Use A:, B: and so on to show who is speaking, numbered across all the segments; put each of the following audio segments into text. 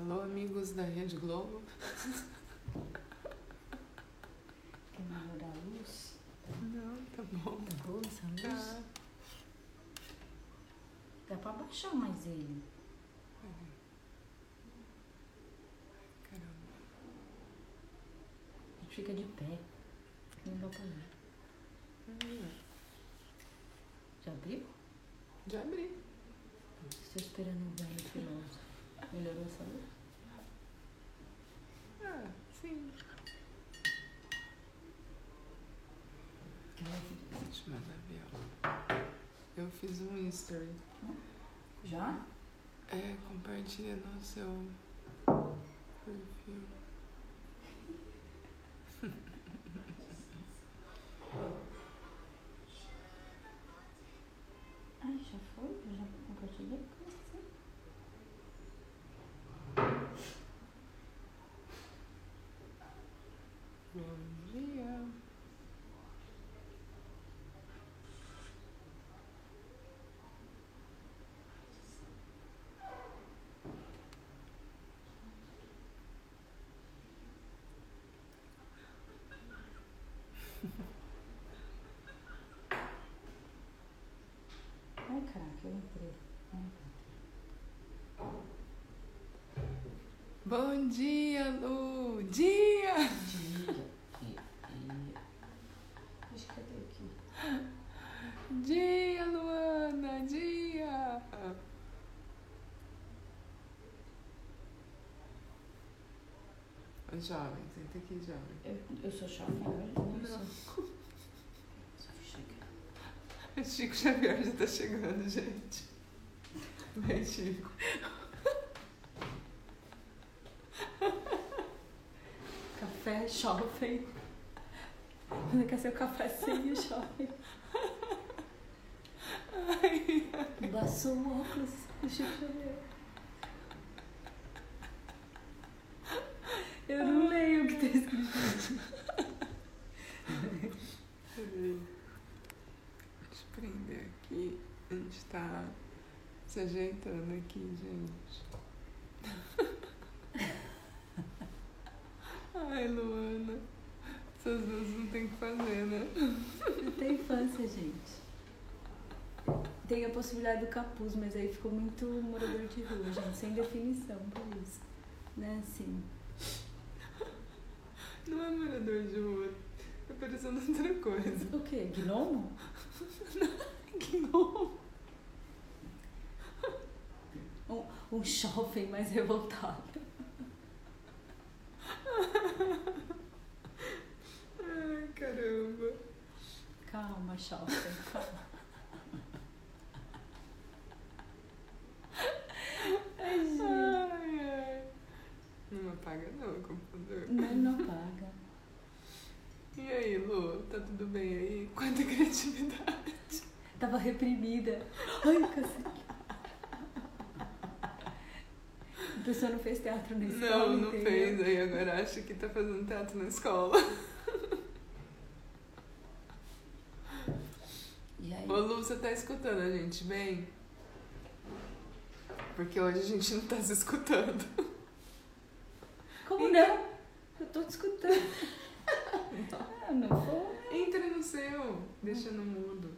A: Alô, amigos da Rede Globo.
B: Quer melhorar a luz?
A: Não, tá bom.
B: Tá boa essa luz?
A: Tá.
B: Dá pra baixar mais ele.
A: Caramba.
B: A gente fica de pé. Não dá pra ver.
A: Hum,
B: Já abriu?
A: Já abri.
B: Estou esperando o velho filósofo. Melhorou essa luz?
A: Sim. Eu fiz um history.
B: Já?
A: É, compartilha no seu perfil.
B: Ai, já foi? Eu já compartilhei com você.
A: Bom dia.
B: Ai, caraca, eu entrei.
A: Bom dia, Lu! Dia!
B: Dia. Dia. Acho que aqui?
A: Dia, Luana! Dia! Jovem, senta aqui, jovem.
B: Eu, eu sou jovem hoje? Não,
A: Não. Chico Xavier já tá chegando, gente. Vem, Chico.
B: Café jovem. Quer ser o cafezinho jovem? Embaçou o óculos do Chico Xavier. Eu não leio o que tá escrito.
A: Peraí. Deixa eu prender aqui. A gente tá se ajeitando aqui, gente. Ai, Luana. Essas duas não tem o que fazer, né?
B: Tem infância, gente. Tem a possibilidade do capuz, mas aí ficou muito morador de rua, gente, sem definição por isso. Né, assim.
A: Não é morador de rua. Tá parecendo outra coisa.
B: O quê? Gnomo?
A: Gnomo.
B: Um, um jovem mais revoltado.
A: Ai, caramba.
B: Calma, jovem, calma. Ai, gente.
A: Ai, ai. Não apaga não o computador.
B: Não, não paga.
A: E aí, Lu, tá tudo bem aí? Quanta criatividade.
B: Tava reprimida. Ai, cacete. A pessoa não fez teatro na escola.
A: Não, não
B: entendeu?
A: fez. Aí agora acha que tá fazendo teatro na escola.
B: E aí?
A: Ô, Lu, você tá escutando a gente bem? Porque hoje a gente não tá se escutando.
B: Como não? Eu tô te escutando. Ah, não vou.
A: Entra no seu, deixa no mudo.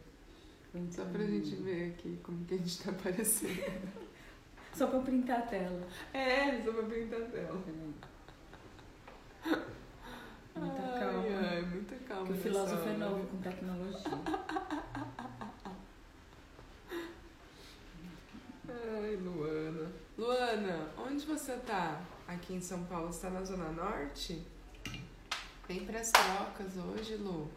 A: Só pra gente ver aqui como que a gente tá aparecendo.
B: Só pra printar a tela.
A: É, só pra pintar a tela.
B: Muita
A: ai,
B: calma.
A: Ai, muita calma.
B: Porque o filósofo é novo com tecnologia.
A: Ai, Luana. Luana, onde você tá? Aqui em São Paulo, você tá na Zona Norte? Vem pras trocas hoje, Lu.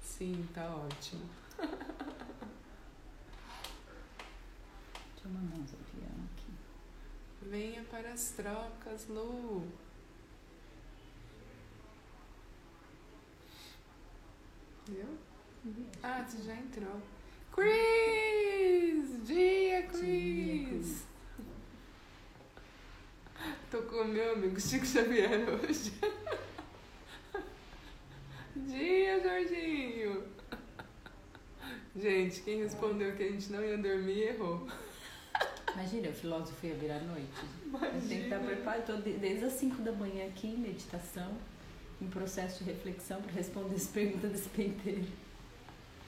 A: Sim, tá ótimo.
B: Deixa eu mandar uns avião aqui.
A: Venha para as trocas, Lu. Viu? Ah, você já entrou. Cris! Dia, Cris!
B: Dia, Cris.
A: Tô com o meu amigo Chico Xavier hoje. Dia, Jorginho! Gente, quem respondeu que a gente não ia dormir errou.
B: Imagina, o filósofo ia virar à noite. Eu tenho que estar preparado. De- desde as 5 da manhã aqui em meditação, em processo de reflexão para responder as perguntas desse penteiro.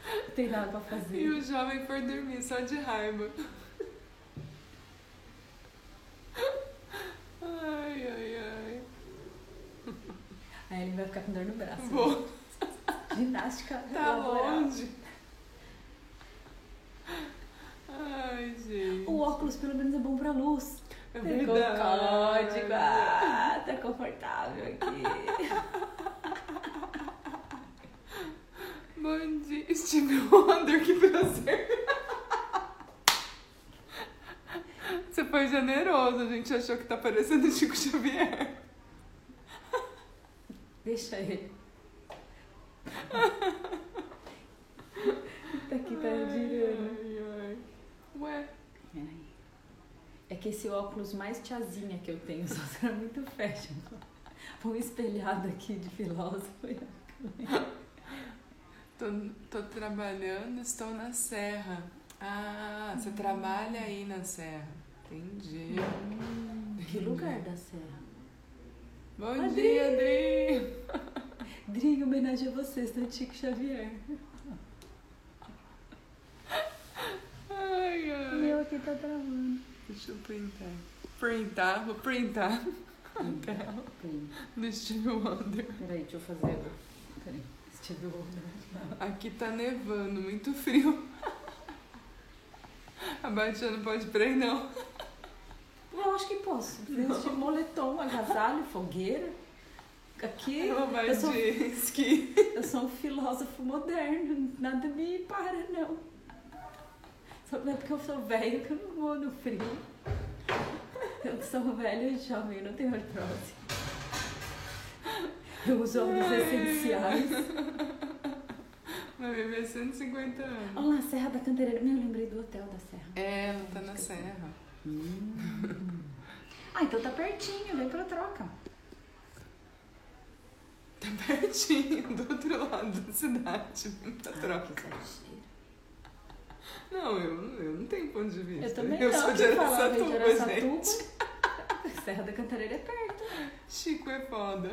B: Não tem nada pra
A: E
B: fazer.
A: o jovem foi dormir só de raiva. Ai, ai, ai.
B: Aí ele vai ficar com dor no braço.
A: Vou.
B: Ginástica
A: Tá
B: laboral.
A: longe. Ai, gente.
B: O óculos pelo menos é bom pra luz.
A: É
B: Pegou o
A: verdade.
B: código. Ah, tá confortável aqui.
A: Bom dia, Steve Wonder, que prazer. Você foi generoso, a gente achou que tá parecendo Chico Xavier.
B: Deixa ele. tá aqui, tá girando.
A: Ué,
B: É que esse óculos mais tiazinha que eu tenho, só será muito fashion. Um espelhado aqui de filósofo.
A: tô, tô trabalhando, estou na serra. Ah, você trabalha aí na serra. Entendi.
B: Que lugar da serra?
A: Bom
B: Adri!
A: dia, Adri.
B: Dri, em homenagem a vocês, tá Chico Xavier.
A: Ai,
B: meu aqui tá travando.
A: Deixa eu printar. Printar, vou printar.
B: Peraí,
A: Do Steve Wonder.
B: Peraí, deixa eu fazer. Peraí, Steve Wonder.
A: Aqui tá nevando, muito frio. A Batia não pode pôr, não.
B: Eu acho que posso. Vestir moletom, agasalho, fogueira. Aqui
A: Ela vai
B: eu sou,
A: de esqui.
B: eu sou um filósofo moderno. Nada me para, não. Só não é porque eu sou velho que eu não vou no frio. Eu sou velho e jovem, eu não tenho artrose. Eu uso óleos
A: Ai.
B: essenciais.
A: Vai viver 150 anos.
B: Olha lá, Serra da Cantareira. Meu, eu lembrei do hotel da Serra.
A: É, ela tá na serra.
B: Ah, então tá pertinho, vem pra troca.
A: Tá pertinho, do outro lado da cidade. Tá troca.
B: exagero.
A: Não, eu, eu não tenho ponto de vista.
B: Eu também
A: eu
B: não,
A: sou de Araçatuba, gente.
B: Serra da Cantareira é perto.
A: Chico é foda.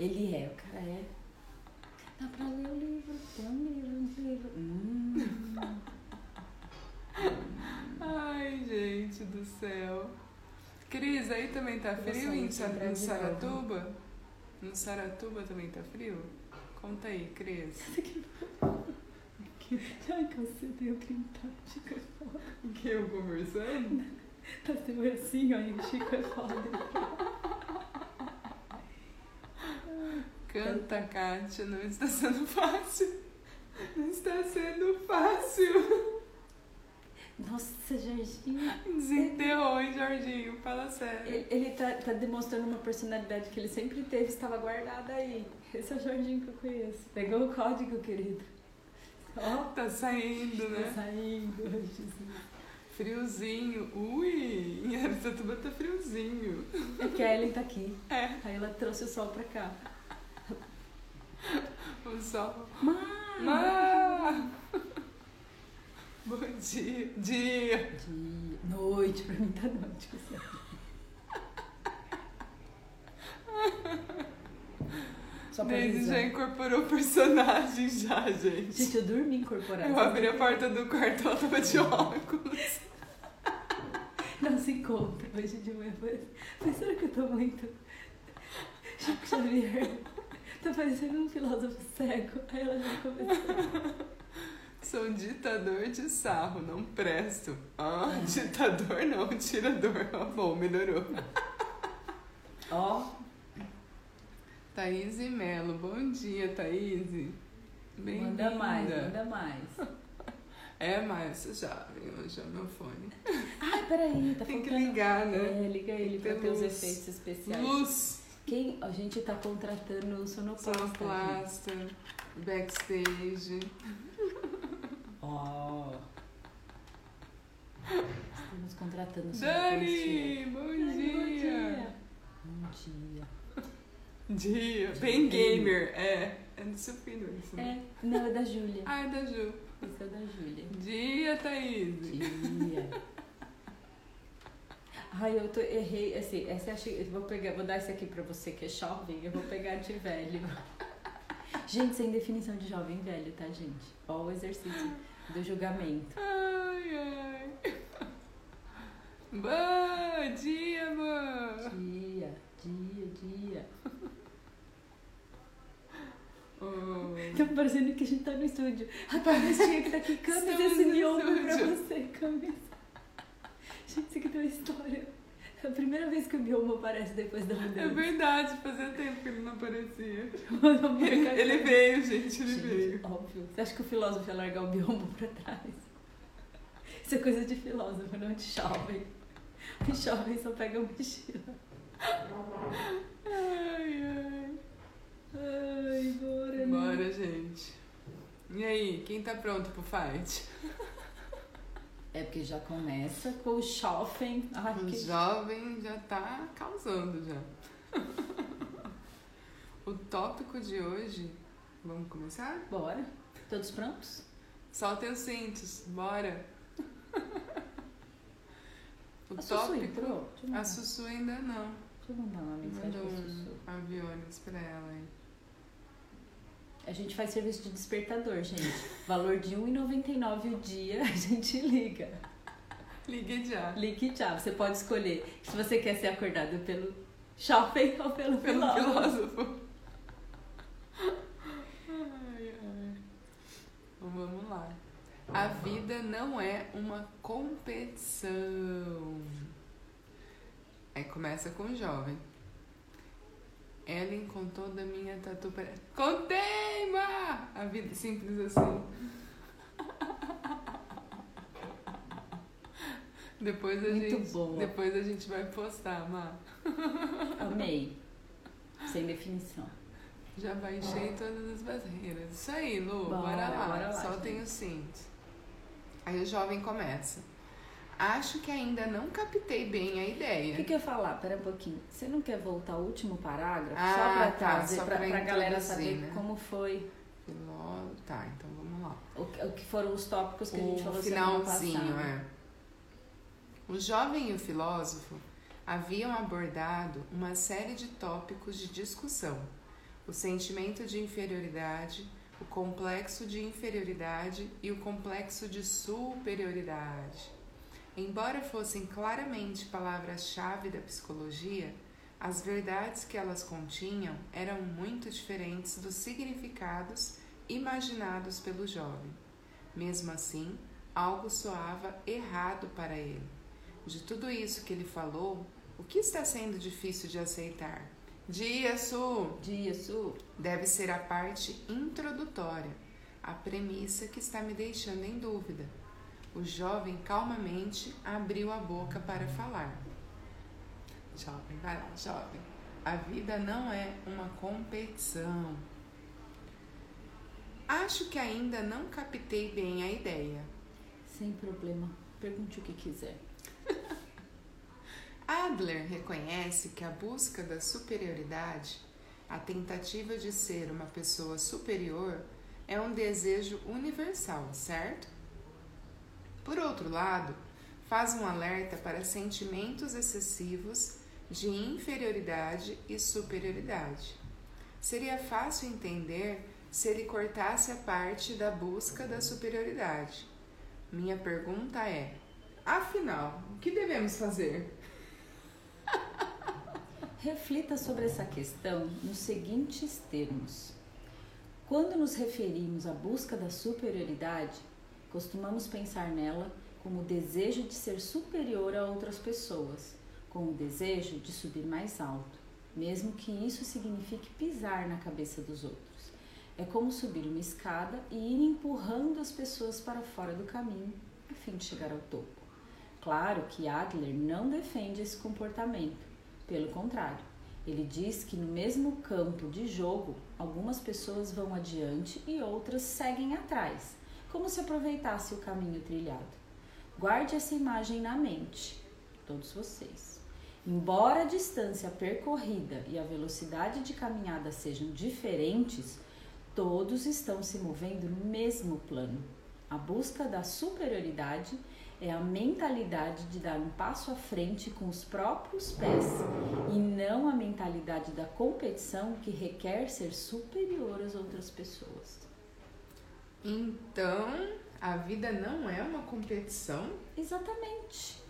B: Ele é, o cara é. Dá pra ler o livro, tem um livro, um livro. Hum.
A: Ai, gente do céu. Cris, aí também tá frio em
B: de
A: Saratuba? No Saratuba também tá frio? Conta aí, Cris.
B: Ai, cacete, eu printar. Chico é foda.
A: O que eu conversando?
B: Tá sendo assim, aí o Chico é foda.
A: Canta, Kátia, não está sendo fácil. Não está sendo fácil.
B: Nossa, Jorginho.
A: Desenterrou, hein, Jorginho? Fala sério.
B: Ele, ele tá, tá demonstrando uma personalidade que ele sempre teve, estava guardada aí. Esse é o Jorginho que eu conheço. Pegou o código, querido. Ó,
A: Tá saindo,
B: tá
A: né?
B: saindo. ai, Jesus.
A: Friozinho. Ui, em Aracatuba tá friozinho.
B: É que a Ellen tá aqui.
A: É,
B: Aí ela trouxe o sol pra cá.
A: o sol.
B: Mãe!
A: Ah! Bom dia. Dia.
B: Dia, noite, pra mim tá noite. com certeza. Só pra
A: já incorporou personagem já, gente.
B: Gente, eu dormi incorporada.
A: Eu abri a porta do quarto, ela tava de óculos.
B: Não se encontra hoje de manhã. Mas será que eu tô muito. Chico Xavier. Tá parecendo um filósofo cego. Aí ela já começou.
A: Sou um ditador de sarro, não presto. Ah, ditador não, tirador. Ah, bom, melhorou.
B: Ó,
A: Thaís Melo, bom dia, Thaís. Bem-vinda.
B: manda mais, manda mais.
A: É, mas você já viu é meu fone.
B: Ai, peraí, tá
A: Tem que ligar, né?
B: É, liga ele pra ter os efeitos especiais.
A: Luz,
B: Quem? A gente tá contratando sonoplasta. aqui.
A: sonoplasta, backstage.
B: Ó. Estamos contratando sonoplasta.
A: Dani, bom
B: Dani,
A: dia.
B: Bom dia.
A: Dia, bem gamer. É, é do seu filho isso. né?
B: É, não, é da Júlia.
A: Ah, é da Ju.
B: Esse é da Júlia.
A: Dia, Thaís.
B: Dia. Ai, eu tô, errei, assim, essa eu vou pegar, vou dar esse aqui pra você que é jovem, eu vou pegar de velho. Gente, sem definição de jovem velho, tá, gente? Ó o exercício do julgamento.
A: Ai, ai. Bom dia, amor.
B: Dia, dia, dia.
A: Oh.
B: Tá parecendo que a gente tá no estúdio. A Camistinha que tá aqui, Camis, esse miolo pra você, Camis. Gente, isso aqui tem uma história. É a primeira vez que o miolo aparece depois da
A: É
B: mudança.
A: verdade, fazia tempo que ele não aparecia.
B: Ele,
A: Ele, veio, gente, ele veio.
B: Óbvio. Você acha que o filósofo ia largar o biombo pra trás? Isso é coisa de filósofo, não de jovem. O jovem só pega a mochila.
A: Ai, ai.
B: Ai, bora,
A: gente. E aí, quem tá pronto pro fight?
B: É porque já começa com o shopping. Ai,
A: O
B: que...
A: jovem já tá causando já. O tópico de hoje, vamos começar?
B: Bora. Todos prontos?
A: Soltem os cintos, bora. O
B: a Sussu
A: tópico.
B: entrou? Eu mandar,
A: A Sussu ainda não.
B: deixa eu mandar uma mensagem
A: Mandou
B: pra
A: um
B: Sussu.
A: aviones pra ela aí.
B: A gente faz serviço de despertador, gente. Valor de R$1,99 o dia, a gente liga.
A: Ligue já.
B: Ligue já. Você pode escolher se você quer ser acordado pelo shopping ou pelo,
A: Pelo
B: filósofo.
A: filósofo. Ai, ai. Então vamos lá. A vida não é uma competição. Aí começa com o jovem. Ellen contou da minha tatu para... Contei, ma! A vida simples assim. Depois a
B: Muito
A: gente,
B: boa.
A: depois a gente vai postar, Ma.
B: Amei. Sem definição.
A: Já baixei todas as barreiras. Isso aí, Lu, bora,
B: Bora,
A: lá.
B: bora lá,
A: Soltem
B: gente.
A: o cinto. Aí o jovem começa. Acho que ainda não captei bem a
B: O
A: ideia.
B: que, que eu ia falar? Pera um pouquinho. Você não quer voltar ao último parágrafo?
A: Ah,
B: só pra
A: tá,
B: trazer, pra
A: pra
B: galera saber
A: né?
B: como foi,
A: Filó... Tá, então vamos lá.
B: o, que- o que foram os tópicos que a gente
A: o
B: falou
A: finalzinho, é. O jovem e o filósofo haviam abordado uma série de tópicos de discussão: o sentimento de inferioridade, o complexo de inferioridade e o complexo de superioridade. Embora fossem claramente palavras-chave da psicologia, as verdades que elas continham eram muito diferentes dos significados imaginados pelo jovem. Mesmo assim, algo soava errado para ele. De tudo isso que ele falou, o que está sendo difícil de aceitar? Dia, Su!
B: Dia, Su.
A: Deve ser a parte introdutória, a premissa que está me deixando em dúvida. O jovem calmamente abriu a boca para falar. Jovem, vai lá, jovem. A vida não é uma competição. Acho que ainda não captei bem a ideia.
B: Sem problema. Pergunte o que quiser.
A: Adler reconhece que a busca da superioridade, a tentativa de ser uma pessoa superior, é um desejo universal, certo? Por outro lado, faz um alerta para sentimentos excessivos de inferioridade e superioridade. Seria fácil entender se ele cortasse a parte da busca da superioridade. Minha pergunta é: afinal, o que devemos fazer?
B: Reflita sobre essa questão nos seguintes termos. Quando nos referimos à busca da superioridade, costumamos pensar nela como o desejo de ser superior a outras pessoas, com o desejo de subir mais alto, mesmo que isso signifique pisar na cabeça dos outros. É como subir uma escada e ir empurrando as pessoas para fora do caminho a fim de chegar ao topo. Claro que Adler não defende esse comportamento. Pelo contrário, ele diz que no mesmo campo de jogo, algumas pessoas vão adiante e outras seguem atrás, como se aproveitasse o caminho trilhado. Guarde essa imagem na mente, todos vocês. Embora a distância percorrida e a velocidade de caminhada sejam diferentes, todos estão se movendo no mesmo plano. A busca da superioridade é a mentalidade de dar um passo à frente com os próprios pés e não a mentalidade da competição que requer ser superior às outras pessoas.
A: Então, a vida não é uma competição?
B: Exatamente.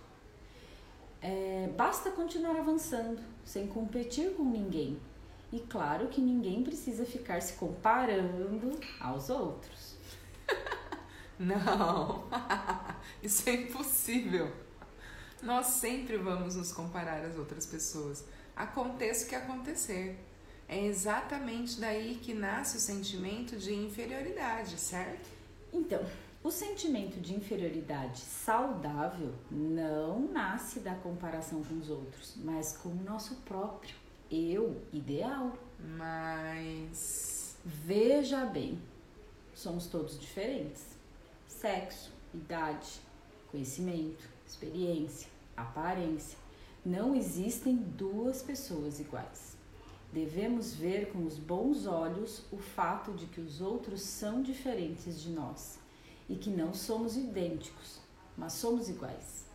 B: É, basta continuar avançando, sem competir com ninguém. E claro que ninguém precisa ficar se comparando aos outros.
A: Não, isso é impossível. Nós sempre vamos nos comparar às outras pessoas, aconteça o que acontecer. É exatamente daí que nasce o sentimento de inferioridade, certo?
B: Então, o sentimento de inferioridade saudável não nasce da comparação com os outros, mas com o nosso próprio eu ideal.
A: Mas.
B: Veja bem, somos todos diferentes sexo, idade, conhecimento, experiência, aparência. Não existem duas pessoas iguais. Devemos ver com os bons olhos o fato de que os outros são diferentes de nós e que não somos idênticos, mas somos iguais.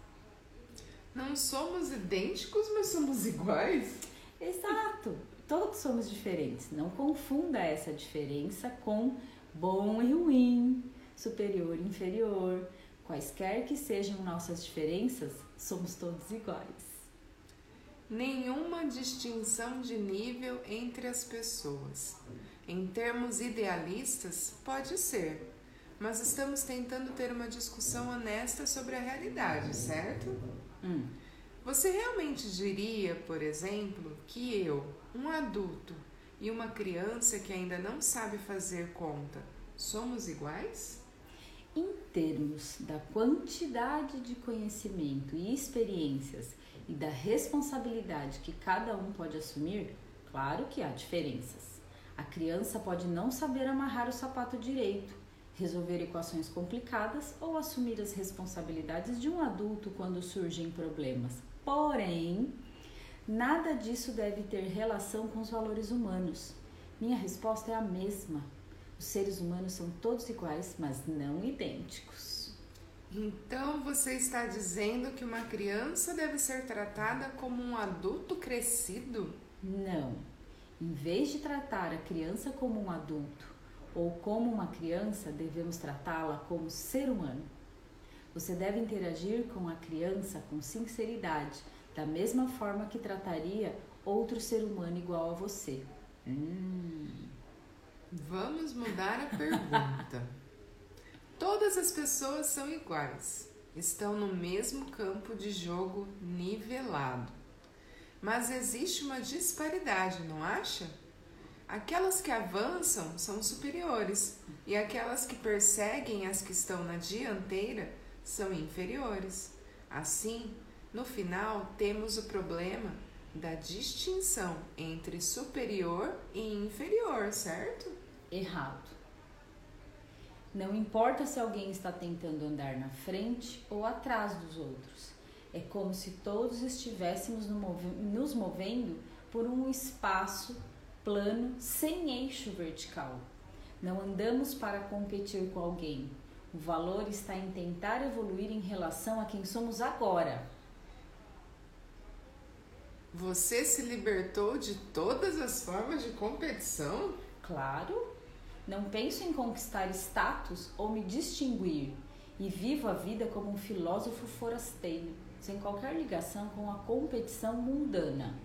A: Não somos idênticos, mas somos iguais?
B: Exato! Todos somos diferentes. Não confunda essa diferença com bom e ruim, superior e inferior, quaisquer que sejam nossas diferenças, somos todos iguais.
A: Nenhuma distinção de nível entre as pessoas. Em termos idealistas, pode ser, mas estamos tentando ter uma discussão honesta sobre a realidade, certo?
B: Hum.
A: Você realmente diria, por exemplo, que eu, um adulto e uma criança que ainda não sabe fazer conta, somos iguais?
B: Em termos da quantidade de conhecimento e experiências e da responsabilidade que cada um pode assumir, claro que há diferenças. A criança pode não saber amarrar o sapato direito, resolver equações complicadas ou assumir as responsabilidades de um adulto quando surgem problemas. Porém, nada disso deve ter relação com os valores humanos. Minha resposta é a mesma. Os seres humanos são todos iguais, mas não idênticos.
A: Então você está dizendo que uma criança deve ser tratada como um adulto crescido?
B: Não. Em vez de tratar a criança como um adulto ou como uma criança, devemos tratá-la como ser humano. Você deve interagir com a criança com sinceridade, da mesma forma que trataria outro ser humano igual a você. Hum.
A: Vamos mudar a pergunta. Todas as pessoas são iguais, estão no mesmo campo de jogo nivelado. Mas existe uma disparidade, não acha? Aquelas que avançam são superiores e aquelas que perseguem as que estão na dianteira são inferiores. Assim, no final, temos o problema da distinção entre superior e inferior, certo?
B: Errado. Não importa se alguém está tentando andar na frente ou atrás dos outros. É como se todos estivéssemos nos movendo por um espaço plano sem eixo vertical. Não andamos para competir com alguém. O valor está em tentar evoluir em relação a quem somos agora
A: você se libertou de todas as formas de competição?
B: Claro. Não penso em conquistar status ou me distinguir e vivo a vida como um filósofo forasteiro, sem qualquer ligação com a competição mundana.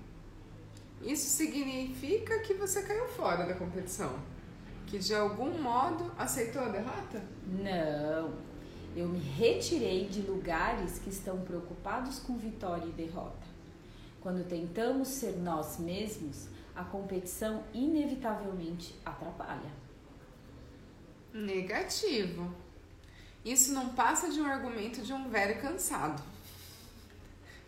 A: Isso significa que você caiu fora da competição? Que de algum modo aceitou a derrota?
B: Não. Eu me retirei de lugares que estão preocupados com vitória e derrota. Quando tentamos ser nós mesmos, a competição inevitavelmente atrapalha.
A: Negativo. Isso não passa de um argumento de um velho cansado.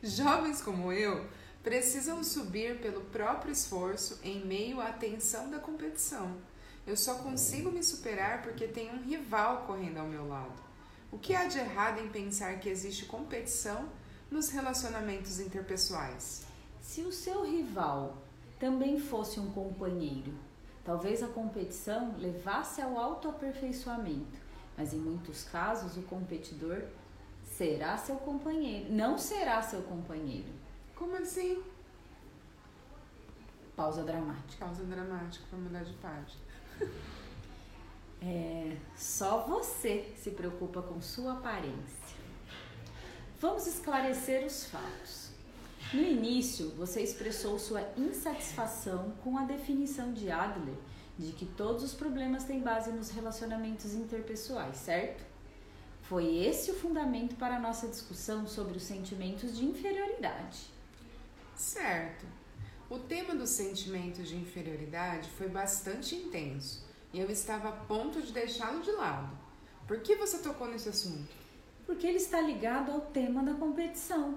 A: Jovens como eu precisam subir pelo próprio esforço em meio à tensão da competição. Eu só consigo me superar porque tenho um rival correndo ao meu lado. O que há de errado em pensar que existe competição nos relacionamentos interpessoais?
B: Se o seu rival também fosse um companheiro, talvez a competição levasse ao autoaperfeiçoamento, mas em muitos casos o competidor será seu companheiro, não será seu companheiro.
A: Como assim?
B: Pausa dramática.
A: Pausa dramática para mudar de página.
B: É, só você se preocupa com sua aparência. Vamos esclarecer os fatos. No início, você expressou sua insatisfação com a definição de Adler de que todos os problemas têm base nos relacionamentos interpessoais, certo? Foi esse o fundamento para a nossa discussão sobre os sentimentos de inferioridade.
A: Certo. O tema dos sentimentos de inferioridade foi bastante intenso e eu estava a ponto de deixá-lo de lado. Por que você tocou nesse assunto?
B: Porque ele está ligado ao tema da competição.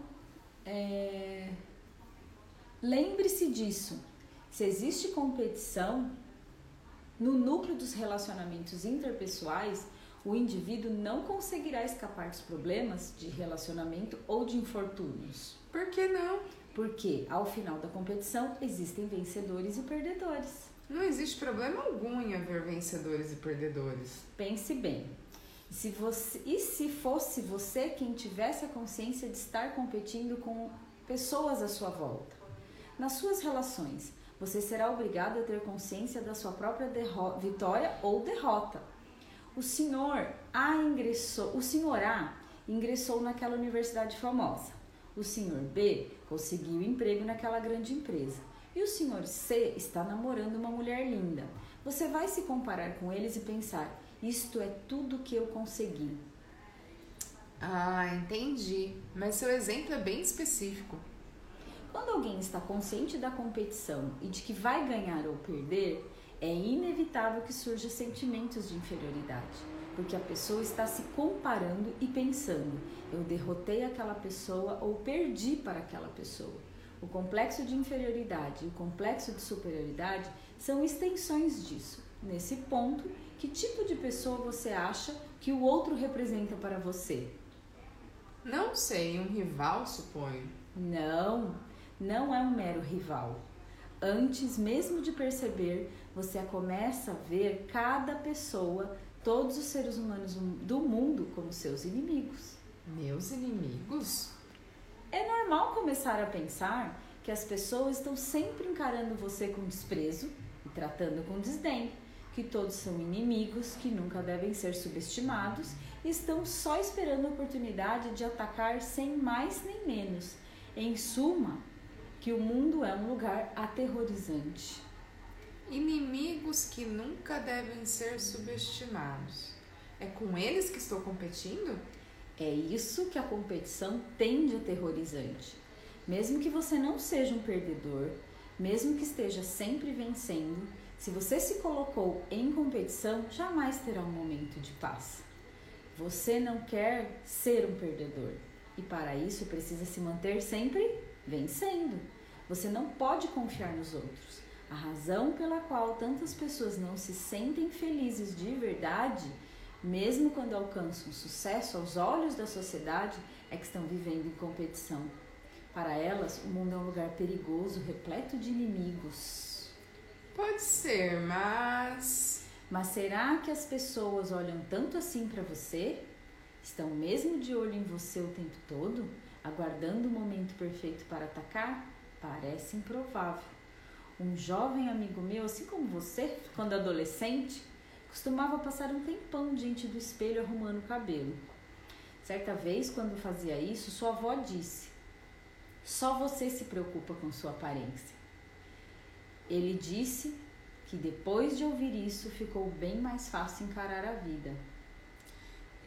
B: É... Lembre-se disso. Se existe competição, no núcleo dos relacionamentos interpessoais, o indivíduo não conseguirá escapar dos problemas de relacionamento ou de infortúnios.
A: Por que não?
B: Porque ao final da competição existem vencedores e perdedores.
A: Não existe problema algum em haver vencedores e perdedores.
B: Pense bem. Se você, e se fosse você quem tivesse a consciência de estar competindo com pessoas à sua volta? Nas suas relações, você será obrigado a ter consciência da sua própria vitória ou derrota. O senhor A ingressou, o senhor A ingressou naquela universidade famosa. O senhor B conseguiu emprego naquela grande empresa. E o senhor C está namorando uma mulher linda. Você vai se comparar com eles e pensar: isto é tudo que eu consegui.
A: Ah, entendi. Mas seu exemplo é bem específico.
B: Quando alguém está consciente da competição e de que vai ganhar ou perder, é inevitável que surjam sentimentos de inferioridade, porque a pessoa está se comparando e pensando: eu derrotei aquela pessoa ou perdi para aquela pessoa. O complexo de inferioridade e o complexo de superioridade são extensões disso. Nesse ponto, que tipo de pessoa você acha que o outro representa para você?
A: Não sei, um rival, suponho.
B: Não, não é um mero rival. Antes mesmo de perceber, você começa a ver cada pessoa, todos os seres humanos do mundo, como seus inimigos.
A: Meus inimigos?
B: É normal começar a pensar que as pessoas estão sempre encarando você com desprezo e tratando com desdém, que todos são inimigos, que nunca devem ser subestimados e estão só esperando a oportunidade de atacar sem mais nem menos. Em suma, que o mundo é um lugar aterrorizante.
A: Inimigos que nunca devem ser subestimados. É com eles que estou competindo?
B: É isso que a competição tem de aterrorizante. Mesmo que você não seja um perdedor, mesmo que esteja sempre vencendo, se você se colocou em competição, jamais terá um momento de paz. Você não quer ser um perdedor e para isso precisa se manter sempre vencendo. Você não pode confiar nos outros. A razão pela qual tantas pessoas não se sentem felizes de verdade, mesmo quando alcançam sucesso aos olhos da sociedade, é que estão vivendo em competição. Para elas, o mundo é um lugar perigoso, repleto de inimigos.
A: Pode ser, mas.
B: Mas será que as pessoas olham tanto assim para você? Estão mesmo de olho em você o tempo todo, aguardando o momento perfeito para atacar? Parece improvável. Um jovem amigo meu, assim como você, quando adolescente, costumava passar um tempão diante do espelho arrumando o cabelo. Certa vez, quando fazia isso, sua avó disse: Só você se preocupa com sua aparência. Ele disse que depois de ouvir isso ficou bem mais fácil encarar a vida.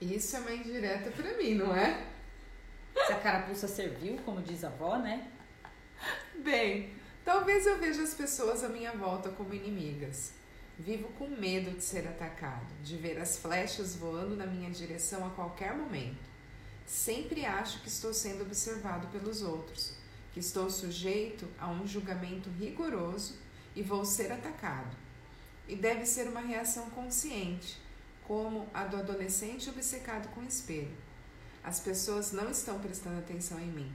A: Isso é uma indireta para mim, não é?
B: Se a carapuça serviu, como diz a avó, né?
A: Bem, talvez eu veja as pessoas à minha volta como inimigas. Vivo com medo de ser atacado, de ver as flechas voando na minha direção a qualquer momento. Sempre acho que estou sendo observado pelos outros, que estou sujeito a um julgamento rigoroso e vou ser atacado. E deve ser uma reação consciente, como a do adolescente obcecado com o espelho. As pessoas não estão prestando atenção em mim.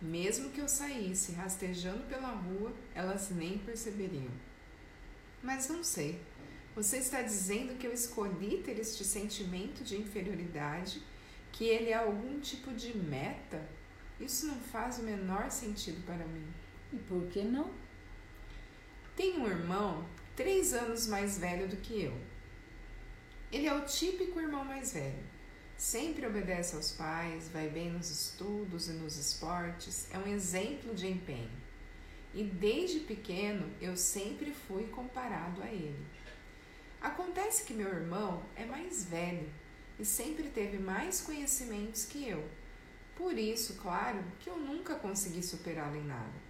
A: Mesmo que eu saísse rastejando pela rua, elas nem perceberiam. Mas não sei. Você está dizendo que eu escolhi ter este sentimento de inferioridade Que ele é algum tipo de meta? Isso não faz o menor sentido para mim.
B: E por que não?
A: Tenho um irmão três anos mais velho do que eu. Ele é o típico irmão mais velho. Sempre obedece aos pais, vai bem nos estudos e nos esportes, é um exemplo de empenho. E desde pequeno eu sempre fui comparado a ele. Acontece que meu irmão é mais velho e sempre teve mais conhecimentos que eu. Por isso, claro, que eu nunca consegui superá-lo em nada.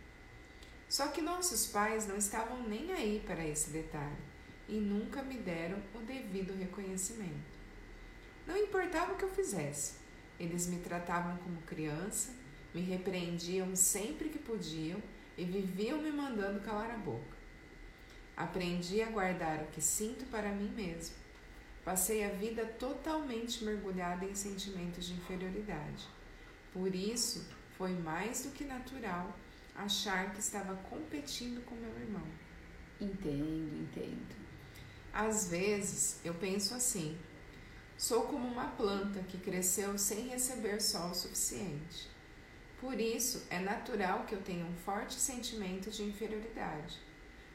A: Só que nossos pais não estavam nem aí para esse detalhe e nunca me deram o devido reconhecimento. Não importava o que eu fizesse, eles me tratavam como criança, me repreendiam sempre que podiam e viviam me mandando calar a boca. Aprendi a guardar o que sinto para mim mesmo. Passei a vida totalmente mergulhada em sentimentos de inferioridade. Por isso, foi mais do que natural achar que estava competindo com meu irmão.
B: Entendo, entendo.
A: Às vezes eu penso assim: sou como uma planta que cresceu sem receber sol suficiente. Por isso, é natural que eu tenha um forte sentimento de inferioridade.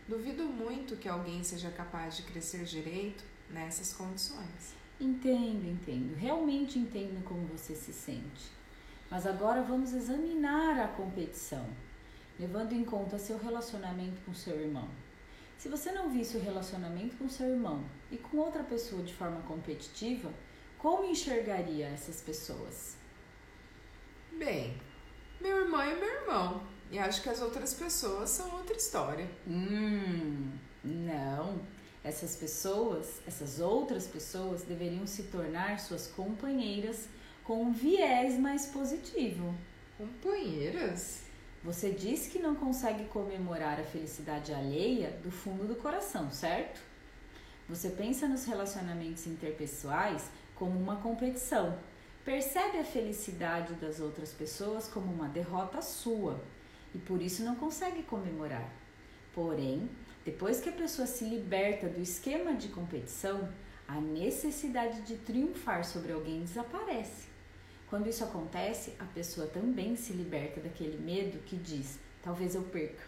A: Duvido muito que alguém seja capaz de crescer direito nessas condições.
B: Entendo, entendo. Realmente entendo como você se sente. Mas agora vamos examinar a competição, levando em conta seu relacionamento com seu irmão. Se você não visse o relacionamento com seu irmão e com outra pessoa de forma competitiva, como enxergaria essas pessoas?
A: Bem, meu irmão é meu irmão. E acho que as outras pessoas são outra história.
B: Hum, não. Essas pessoas, essas outras pessoas deveriam se tornar suas companheiras com um viés mais positivo.
A: Companheiras?
B: Você disse que não consegue comemorar a felicidade alheia do fundo do coração, certo? Você pensa nos relacionamentos interpessoais como uma competição. Percebe a felicidade das outras pessoas como uma derrota sua e por isso não consegue comemorar. Porém, depois que a pessoa se liberta do esquema de competição, a necessidade de triunfar sobre alguém desaparece. Quando isso acontece, a pessoa também se liberta daquele medo que diz: talvez eu perca.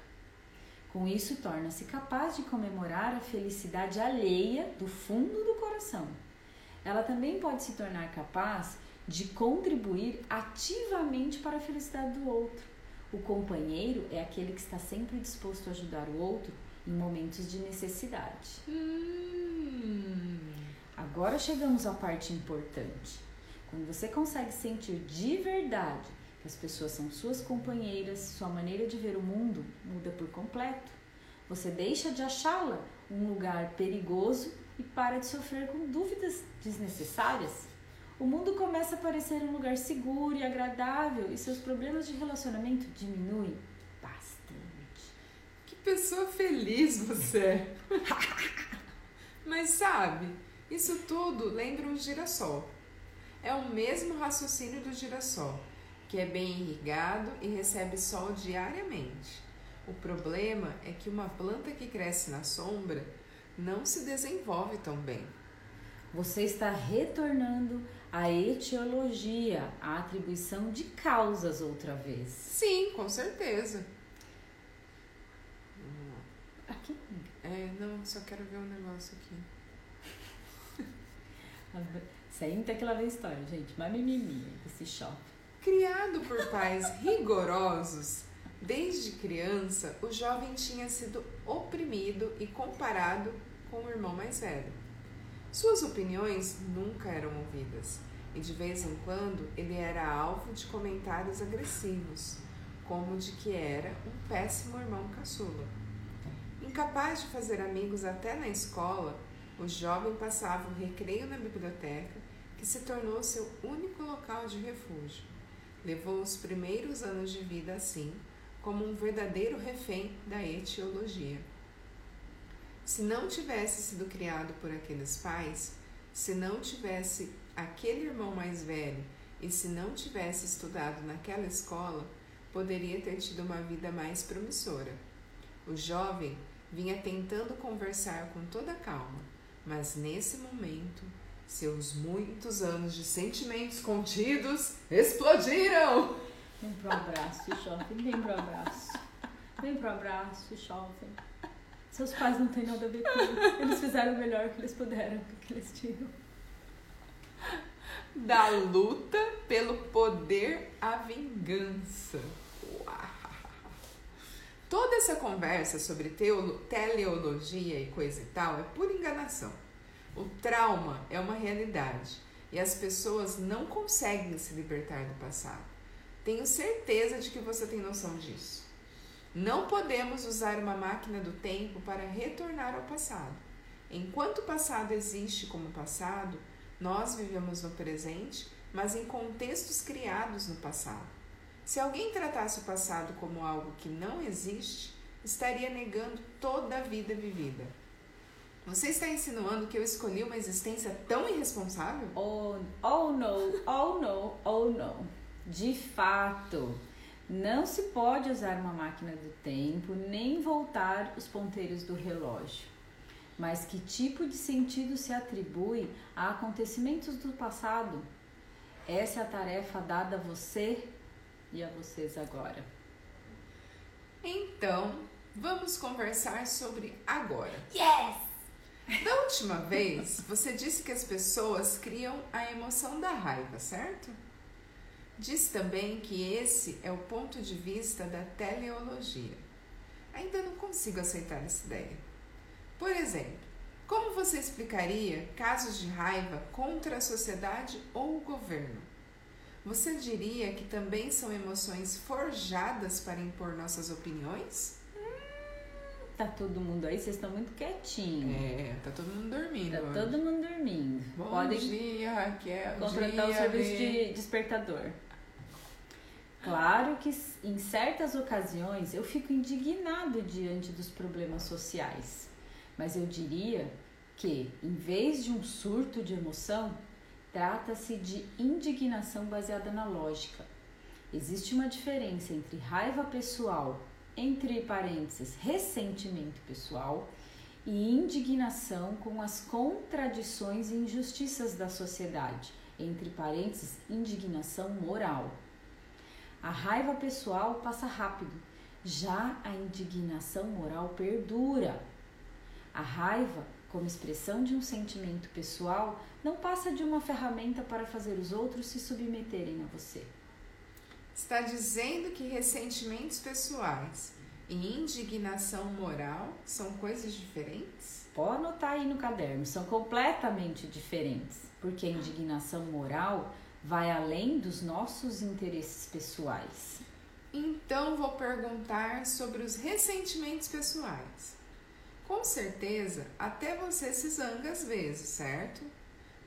B: Com isso, torna-se capaz de comemorar a felicidade alheia do fundo do coração. Ela também pode se tornar capaz de contribuir ativamente para a felicidade do outro. O companheiro é aquele que está sempre disposto a ajudar o outro em momentos de necessidade.
A: Hum.
B: Agora chegamos à parte importante. Quando você consegue sentir de verdade que as pessoas são suas companheiras, sua maneira de ver o mundo muda por completo. Você deixa de achá-la um lugar perigoso e para de sofrer com dúvidas desnecessárias o mundo começa a parecer um lugar seguro e agradável e seus problemas de relacionamento diminuem bastante.
A: Que pessoa feliz você é! Mas sabe, isso tudo lembra um girassol. É o mesmo raciocínio do girassol, que é bem irrigado e recebe sol diariamente. O problema é que uma planta que cresce na sombra não se desenvolve tão bem.
B: Você está retornando à etiologia, à atribuição de causas outra vez.
A: Sim, com certeza.
B: Aqui.
A: É, não, só quero ver um negócio aqui.
B: Que lá vem história, gente. Mas mimimi esse shopping.
A: Criado por pais rigorosos, desde criança, o jovem tinha sido oprimido e comparado com o irmão mais velho. Suas opiniões nunca eram ouvidas e de vez em quando ele era alvo de comentários agressivos, como de que era um péssimo irmão caçula. Incapaz de fazer amigos até na escola, o jovem passava o recreio na biblioteca, que se tornou seu único local de refúgio. Levou os primeiros anos de vida assim, como um verdadeiro refém da etiologia. Se não tivesse sido criado por aqueles pais, se não tivesse aquele irmão mais velho e se não tivesse estudado naquela escola, poderia ter tido uma vida mais promissora. O jovem vinha tentando conversar com toda calma, mas nesse momento Seus muitos anos de sentimentos contidos explodiram!
B: Vem pro abraço, shopping, vem pro abraço. Vem pro abraço, shopping. Seus pais não têm nada a ver com isso. Eles fizeram o melhor que eles puderam, com o que eles tinham.
A: Da luta pelo poder à vingança. Toda essa conversa sobre teleologia e coisa e tal é pura enganação. O trauma é uma realidade e as pessoas não conseguem se libertar do passado. Tenho certeza de que você tem noção disso. Não podemos usar uma máquina do tempo para retornar ao passado. Enquanto o passado existe como passado, nós vivemos no presente, mas em contextos criados no passado. Se alguém tratasse o passado como algo que não existe, estaria negando toda a vida vivida. Você está insinuando que eu escolhi uma existência tão irresponsável?
B: Oh, oh no, oh no, oh no. De fato, não se pode usar uma máquina do tempo nem voltar os ponteiros do relógio. Mas que tipo de sentido se atribui a acontecimentos do passado? Essa é a tarefa dada a você e a vocês agora.
A: Então, vamos conversar sobre agora.
B: Yes!
A: Da última vez, você disse que as pessoas criam a emoção da raiva, certo? Disse também que esse é o ponto de vista da teleologia. Ainda não consigo aceitar essa ideia. Por exemplo, como você explicaria casos de raiva contra a sociedade ou o governo? Você diria que também são emoções forjadas para impor nossas opiniões?
B: Tá todo mundo aí, vocês estão muito quietinhos.
A: É, tá todo mundo dormindo.
B: Tá
A: hoje.
B: todo mundo dormindo.
A: Bom
B: Podem
A: dia, Raquel.
B: contratar o
A: dia,
B: serviço de despertador. Claro que em certas ocasiões eu fico indignado diante dos problemas sociais, mas eu diria que, em vez de um surto de emoção, trata-se de indignação baseada na lógica. Existe uma diferença entre raiva pessoal, entre parênteses, ressentimento pessoal, e indignação com as contradições e injustiças da sociedade, entre parênteses, indignação moral. A raiva pessoal passa rápido, já a indignação moral perdura. A raiva, como expressão de um sentimento pessoal, não passa de uma ferramenta para fazer os outros se submeterem a você.
A: Está dizendo que ressentimentos pessoais e indignação moral são coisas diferentes?
B: Pode anotar aí no caderno, são completamente diferentes, porque a indignação moral vai além dos nossos interesses pessoais.
A: Então vou perguntar sobre os ressentimentos pessoais. Com certeza, até você se zanga às vezes, certo?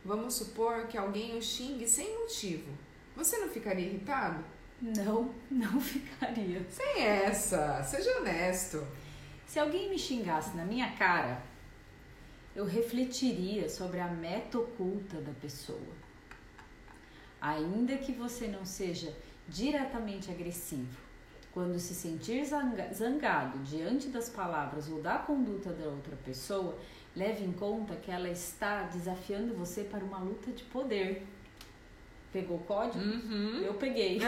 A: Vamos supor que alguém o xingue sem motivo. Você não ficaria irritado?
B: Não, não ficaria.
A: Sem essa, seja honesto.
B: Se alguém me xingasse na minha cara, eu refletiria sobre a meta oculta da pessoa. Ainda que você não seja diretamente agressivo, quando se sentir zanga- zangado diante das palavras ou da conduta da outra pessoa, leve em conta que ela está desafiando você para uma luta de poder. Pegou o código?
A: Uhum.
B: Eu peguei.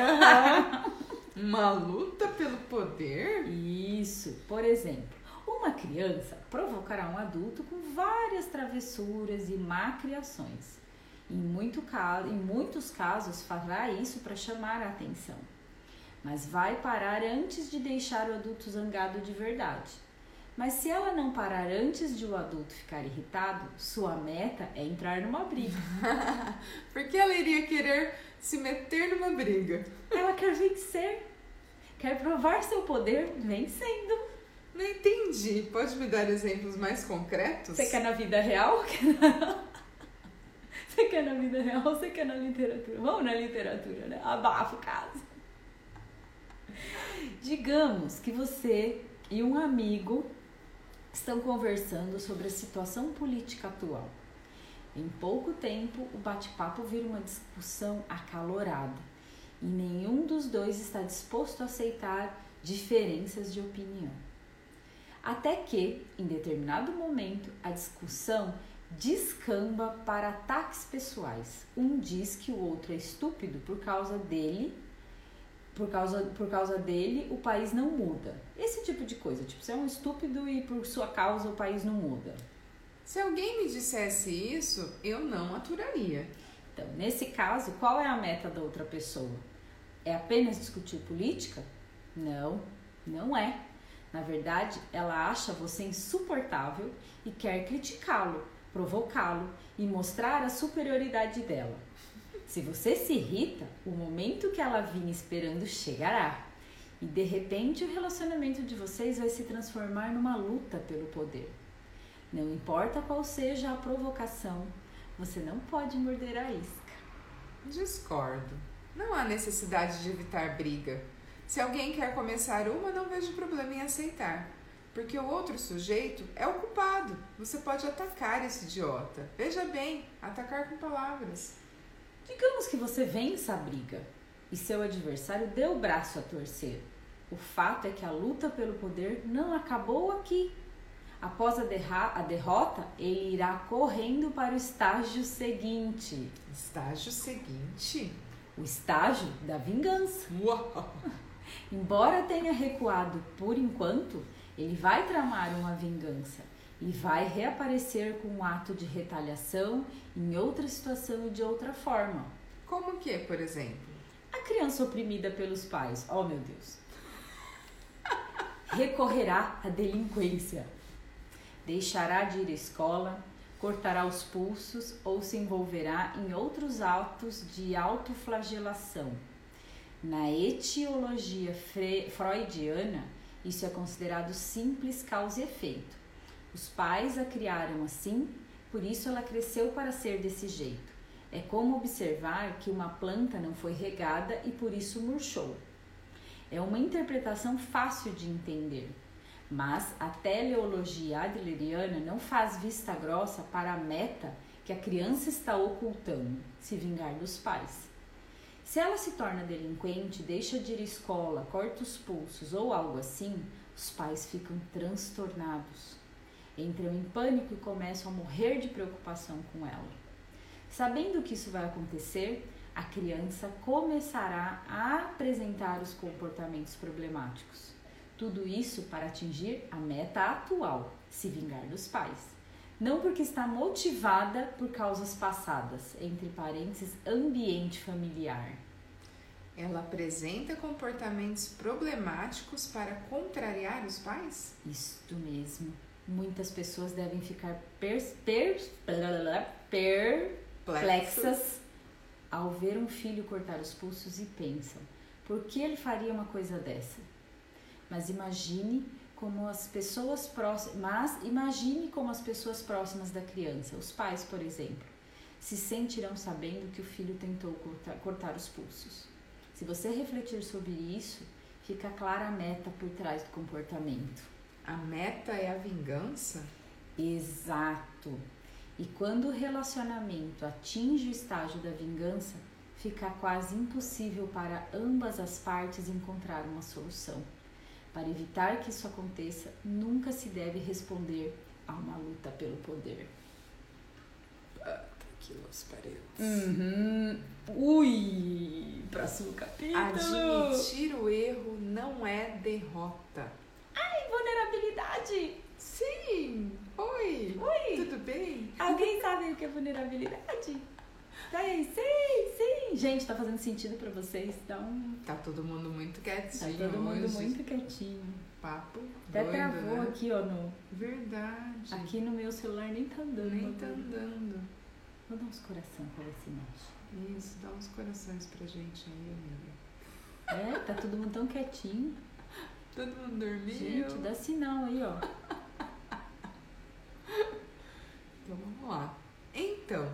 A: Uma luta pelo poder?
B: Isso. Por exemplo, uma criança provocará um adulto com várias travessuras e macriações. Em, muito ca- em muitos casos, fará isso para chamar a atenção. Mas vai parar antes de deixar o adulto zangado de verdade. Mas se ela não parar antes de o adulto ficar irritado, sua meta é entrar numa briga.
A: Porque ela iria querer se meter numa briga.
B: Ela quer vencer, quer provar seu poder vencendo.
A: Não entendi. Pode me dar exemplos mais concretos?
B: Você quer na vida real? Você quer na vida real ou você quer na literatura? Vamos na literatura, né? Abafa o caso. Digamos que você e um amigo estão conversando sobre a situação política atual. Em pouco tempo, o bate-papo vira uma discussão acalorada e nenhum dos dois está disposto a aceitar diferenças de opinião. Até que, em determinado momento, a discussão descamba para ataques pessoais. Um diz que o outro é estúpido por causa dele, por causa, por causa dele o país não muda. Esse tipo de coisa, tipo, você é um estúpido e por sua causa o país não muda.
A: Se alguém me dissesse isso, eu não aturaria.
B: Então, nesse caso, qual é a meta da outra pessoa? É apenas discutir política? Não, não é. Na verdade, ela acha você insuportável e quer criticá-lo, provocá-lo e mostrar a superioridade dela. Se você se irrita, o momento que ela vinha esperando chegará. E de repente o relacionamento de vocês vai se transformar numa luta pelo poder. Não importa qual seja a provocação, você não pode morder a isca.
A: Discordo. Não há necessidade de evitar briga. Se alguém quer começar uma, não vejo problema em aceitar. Porque o outro sujeito é o culpado. Você pode atacar esse idiota. Veja bem, atacar com palavras.
B: Digamos que você vença a briga e seu adversário deu o braço a torcer. O fato é que a luta pelo poder não acabou aqui. Após a, a derrota, ele irá correndo para o estágio seguinte.
A: Estágio seguinte?
B: O estágio da vingança.
A: Uau!
B: Embora tenha recuado por enquanto, ele vai tramar uma vingança e vai reaparecer com um ato de retaliação em outra situação e de outra forma.
A: Como que, por exemplo?
B: A criança oprimida pelos pais, oh meu Deus, recorrerá à delinquência, deixará de ir à escola, cortará os pulsos ou se envolverá em outros atos de autoflagelação na etiologia freudiana, isso é considerado simples causa e efeito. Os pais a criaram assim, por isso ela cresceu para ser desse jeito. É como observar que uma planta não foi regada e por isso murchou. É uma interpretação fácil de entender, mas a teleologia adleriana não faz vista grossa para a meta que a criança está ocultando, se vingar dos pais. Se ela se torna delinquente, deixa de ir à escola, corta os pulsos ou algo assim, os pais ficam transtornados. Entram em pânico e começam a morrer de preocupação com ela. Sabendo que isso vai acontecer, a criança começará a apresentar os comportamentos problemáticos. Tudo isso para atingir a meta atual, se vingar dos pais. Não porque está motivada por causas passadas, entre parênteses, ambiente familiar.
A: Ela apresenta comportamentos problemáticos para contrariar os pais?
B: Isto mesmo. Muitas pessoas devem ficar per, per, perplexas ao ver um filho cortar os pulsos e pensam: por que ele faria uma coisa dessa? Mas imagine como as pessoas próximas, mas imagine como as pessoas próximas da criança, os pais, por exemplo, se sentirão sabendo que o filho tentou cortar, cortar os pulsos. Se você refletir sobre isso, fica clara a meta por trás do comportamento.
A: A meta é a vingança?
B: Exato. E quando o relacionamento atinge o estágio da vingança, fica quase impossível para ambas as partes encontrar uma solução. Para evitar que isso aconteça, nunca se deve responder a uma luta pelo poder.
A: Aqui os paredes.
B: Uhum. Ui! Próximo capítulo.
A: Admitir o erro não é derrota.
B: Ai, vulnerabilidade!
A: Sim! Oi!
B: Oi!
A: Tudo bem?
B: Alguém sabe o que é vulnerabilidade? Tem, sim, sim. Gente, tá fazendo sentido pra vocês? Então.
A: Tá todo mundo muito quietinho.
B: Tá todo mundo
A: hoje.
B: muito quietinho.
A: Papo.
B: Até
A: doido,
B: travou
A: né?
B: aqui, ó. No,
A: Verdade.
B: aqui no meu celular nem tá andando.
A: Nem tá andando.
B: Vou dar uns coração pra ver se mexe.
A: Isso, dá uns corações pra gente aí, amiga.
B: É, tá todo mundo tão quietinho.
A: Todo mundo dormiu.
B: Gente, dá sinal aí, ó.
A: Então vamos lá. Então,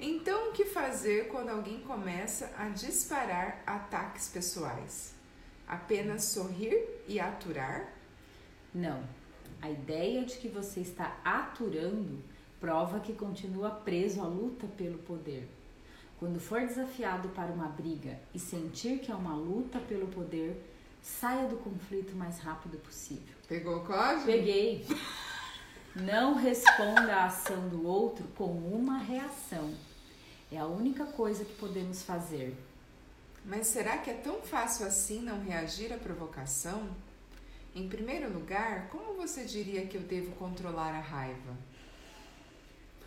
A: então o que fazer quando alguém começa a disparar ataques pessoais? Apenas sorrir e aturar?
B: Não. A ideia de que você está aturando prova que continua preso à luta pelo poder. Quando for desafiado para uma briga e sentir que é uma luta pelo poder, saia do conflito o mais rápido possível.
A: Pegou o código?
B: Peguei. Não responda à ação do outro com uma reação. É a única coisa que podemos fazer.
A: Mas será que é tão fácil assim não reagir à provocação? Em primeiro lugar, como você diria que eu devo controlar a raiva?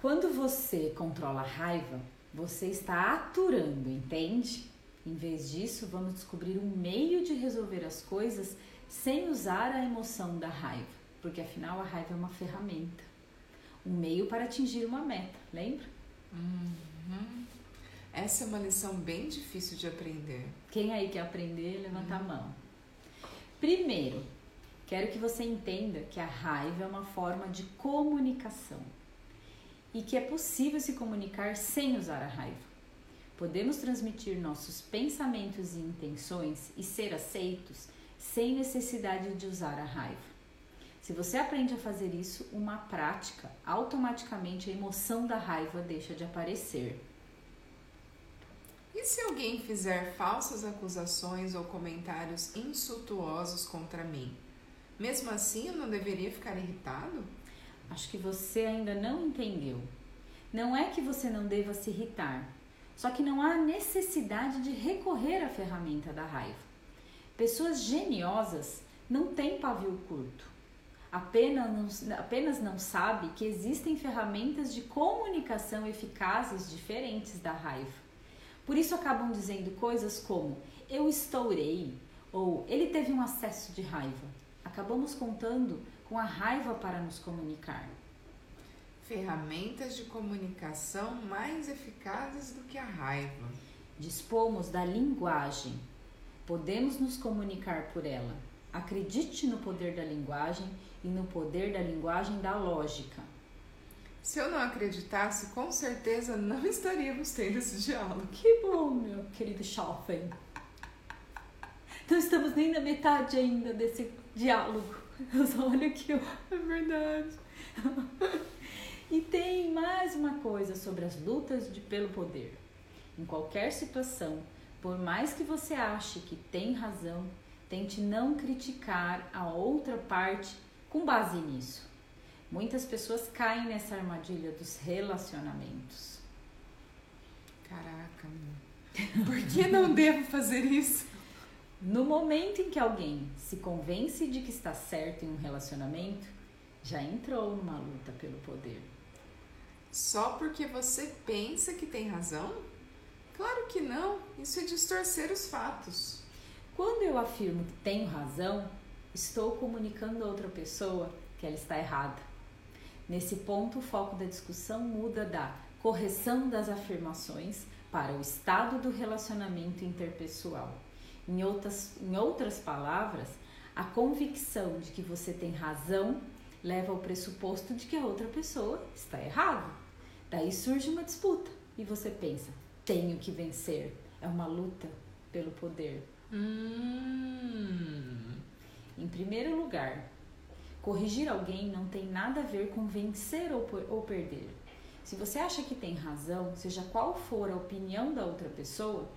B: Quando você controla a raiva, você está aturando, entende? Em vez disso, vamos descobrir um meio de resolver as coisas sem usar a emoção da raiva, porque afinal a raiva é uma ferramenta, um meio para atingir uma meta, lembra?
A: Uhum. Essa é uma lição bem difícil de aprender.
B: Quem aí quer aprender, levanta uhum. a mão. Primeiro, quero que você entenda que a raiva é uma forma de comunicação e que é possível se comunicar sem usar a raiva. Podemos transmitir nossos pensamentos e intenções e ser aceitos sem necessidade de usar a raiva. Se você aprende a fazer isso, uma prática, automaticamente a emoção da raiva deixa de aparecer.
A: E se alguém fizer falsas acusações ou comentários insultuosos contra mim? Mesmo assim, eu não deveria ficar irritado?
B: Acho que você ainda não entendeu. Não é que você não deva se irritar, só que não há necessidade de recorrer à ferramenta da raiva. Pessoas geniosas não têm pavio curto. Apenas não, apenas não sabe que existem ferramentas de comunicação eficazes diferentes da raiva. Por isso acabam dizendo coisas como eu estourei ou ele teve um acesso de raiva. Acabamos contando com a raiva para nos comunicar
A: ferramentas de comunicação mais eficazes do que a raiva.
B: Dispomos da linguagem. Podemos nos comunicar por ela. Acredite no poder da linguagem e no poder da linguagem da lógica.
A: Se eu não acreditasse, com certeza não estaríamos tendo esse diálogo.
B: Que bom, meu querido Schoffen. Não estamos nem na metade ainda desse diálogo. Eu só olho aqui, ó.
A: É verdade.
B: E tem mais uma coisa sobre as lutas de, pelo poder. Em qualquer situação, por mais que você ache que tem razão, tente não criticar a outra parte com base nisso. Muitas pessoas caem nessa armadilha dos relacionamentos.
A: Caraca, meu. por que não devo fazer isso?
B: No momento em que alguém se convence de que está certo em um relacionamento, já entrou numa luta pelo poder.
A: Só porque você pensa que tem razão? Claro que não, isso é distorcer os fatos.
B: Quando eu afirmo que tenho razão, estou comunicando a outra pessoa que ela está errada. Nesse ponto, o foco da discussão muda da correção das afirmações para o estado do relacionamento interpessoal. Em outras, em outras palavras, a convicção de que você tem razão leva ao pressuposto de que a outra pessoa está errada. Daí surge uma disputa e você pensa: tenho que vencer. É uma luta pelo poder.
A: Hum.
B: Em primeiro lugar, corrigir alguém não tem nada a ver com vencer ou, ou perder. Se você acha que tem razão, seja qual for a opinião da outra pessoa,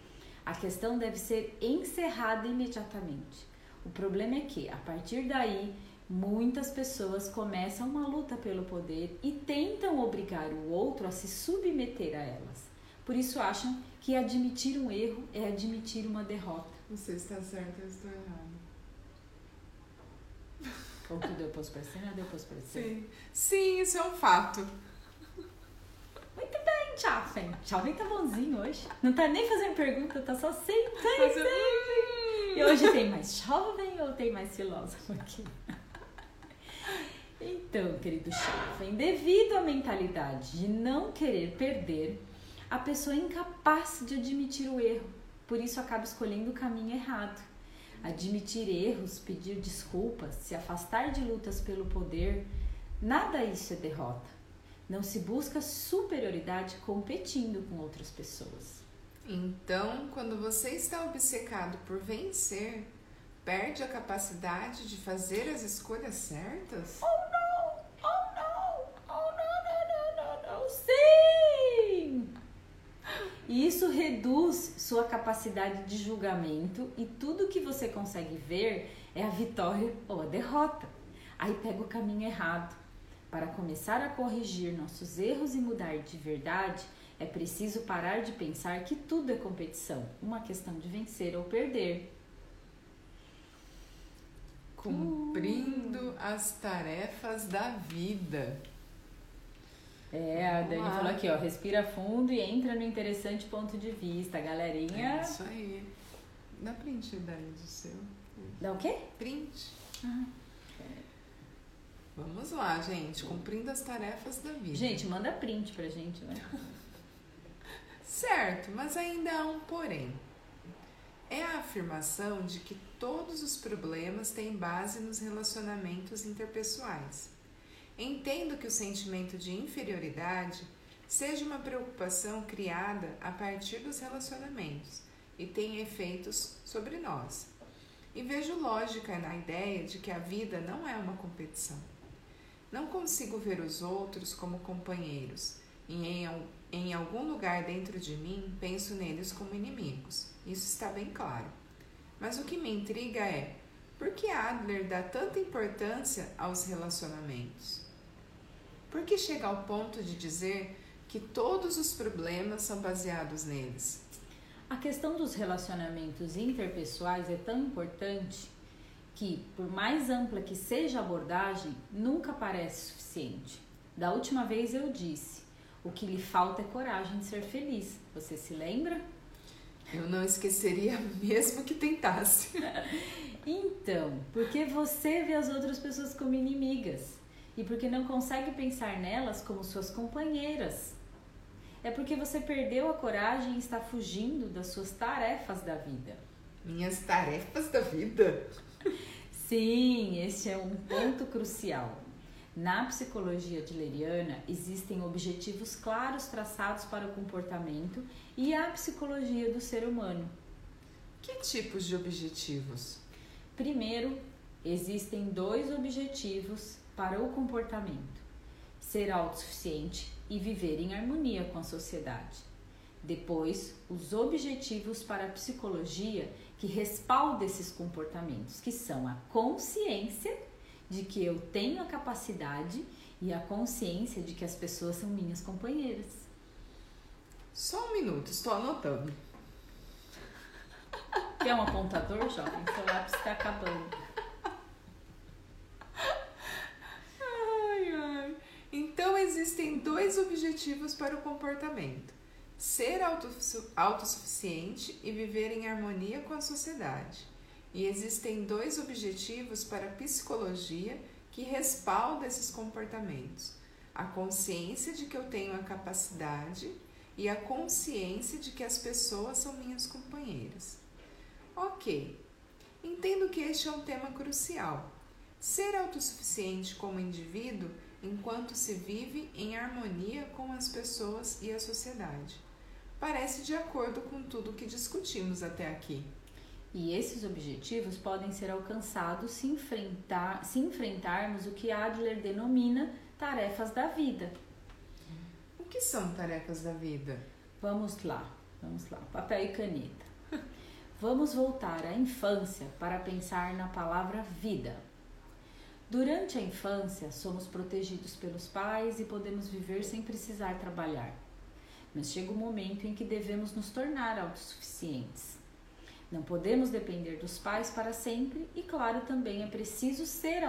B: a questão deve ser encerrada imediatamente. O problema é que, a partir daí, Muitas pessoas começam uma luta pelo poder e tentam obrigar o outro a se submeter a elas. Por isso acham que admitir um erro é admitir uma derrota.
A: Você está certo, eu estou errado.
B: Ou tu deu pós cena, deu pós.
A: Sim. Sim, isso é um fato.
B: Muito bem, Chaffen. Chaffen tá bonzinho hoje. Não tá nem fazendo pergunta, tá só sempre, sempre. E hoje tem mais jovem ou tem mais filósofo aqui? Então, querido Schaffen, devido à mentalidade de não querer perder, a pessoa é incapaz de admitir o erro, por isso acaba escolhendo o caminho errado. Admitir erros, pedir desculpas, se afastar de lutas pelo poder, nada isso é derrota. Não se busca superioridade competindo com outras pessoas.
A: Então, quando você está obcecado por vencer, perde a capacidade de fazer as escolhas certas?
B: Oh não! Oh não! Oh não, não, não, não, não! Sim! Isso reduz sua capacidade de julgamento e tudo que você consegue ver é a vitória ou a derrota. Aí pega o caminho errado. Para começar a corrigir nossos erros e mudar de verdade, é preciso parar de pensar que tudo é competição, uma questão de vencer ou perder.
A: Cumprindo uh. as tarefas da vida.
B: É, a Dani falou aqui, ó, respira fundo e entra no interessante ponto de vista, galerinha.
A: É isso aí. Dá print, Dani, do seu.
B: Dá o quê?
A: Print. Ah. Vamos lá, gente, cumprindo as tarefas da vida.
B: Gente, manda print pra gente, né?
A: certo, mas ainda há um porém. É a afirmação de que todos os problemas têm base nos relacionamentos interpessoais. Entendo que o sentimento de inferioridade seja uma preocupação criada a partir dos relacionamentos e tenha efeitos sobre nós. E vejo lógica na ideia de que a vida não é uma competição. Não consigo ver os outros como companheiros e em, em algum lugar dentro de mim penso neles como inimigos. Isso está bem claro. Mas o que me intriga é por que Adler dá tanta importância aos relacionamentos? Por que chega ao ponto de dizer que todos os problemas são baseados neles?
B: A questão dos relacionamentos interpessoais é tão importante que, por mais ampla que seja a abordagem, nunca parece suficiente. Da última vez eu disse: o que lhe falta é coragem de ser feliz. Você se lembra?
A: Eu não esqueceria mesmo que tentasse.
B: então, porque você vê as outras pessoas como inimigas e porque não consegue pensar nelas como suas companheiras. É porque você perdeu a coragem e está fugindo das suas tarefas da vida.
A: Minhas tarefas da vida?
B: Sim, este é um ponto crucial. Na psicologia adleriana existem objetivos claros traçados para o comportamento e a psicologia do ser humano.
A: Que tipos de objetivos?
B: Primeiro, existem dois objetivos para o comportamento: ser autossuficiente e viver em harmonia com a sociedade. Depois, os objetivos para a psicologia que respaldam esses comportamentos, que são a consciência de que eu tenho a capacidade e a consciência de que as pessoas são minhas companheiras.
A: Só um minuto, estou anotando.
B: Quer um apontador, jovem? Seu lápis está acabando.
A: Então existem dois objetivos para o comportamento: ser autossuficiente e viver em harmonia com a sociedade. E existem dois objetivos para a psicologia que respaldam esses comportamentos: a consciência de que eu tenho a capacidade e a consciência de que as pessoas são minhas companheiras. Ok, entendo que este é um tema crucial. Ser autossuficiente como indivíduo enquanto se vive em harmonia com as pessoas e a sociedade. Parece de acordo com tudo que discutimos até aqui.
B: E esses objetivos podem ser alcançados se, enfrentar, se enfrentarmos o que Adler denomina tarefas da vida.
A: O que são tarefas da vida?
B: Vamos lá, vamos lá, papel e caneta. Vamos voltar à infância para pensar na palavra vida. Durante a infância, somos protegidos pelos pais e podemos viver sem precisar trabalhar. Mas chega o um momento em que devemos nos tornar autossuficientes. Não podemos depender dos pais para sempre e, claro, também é preciso ser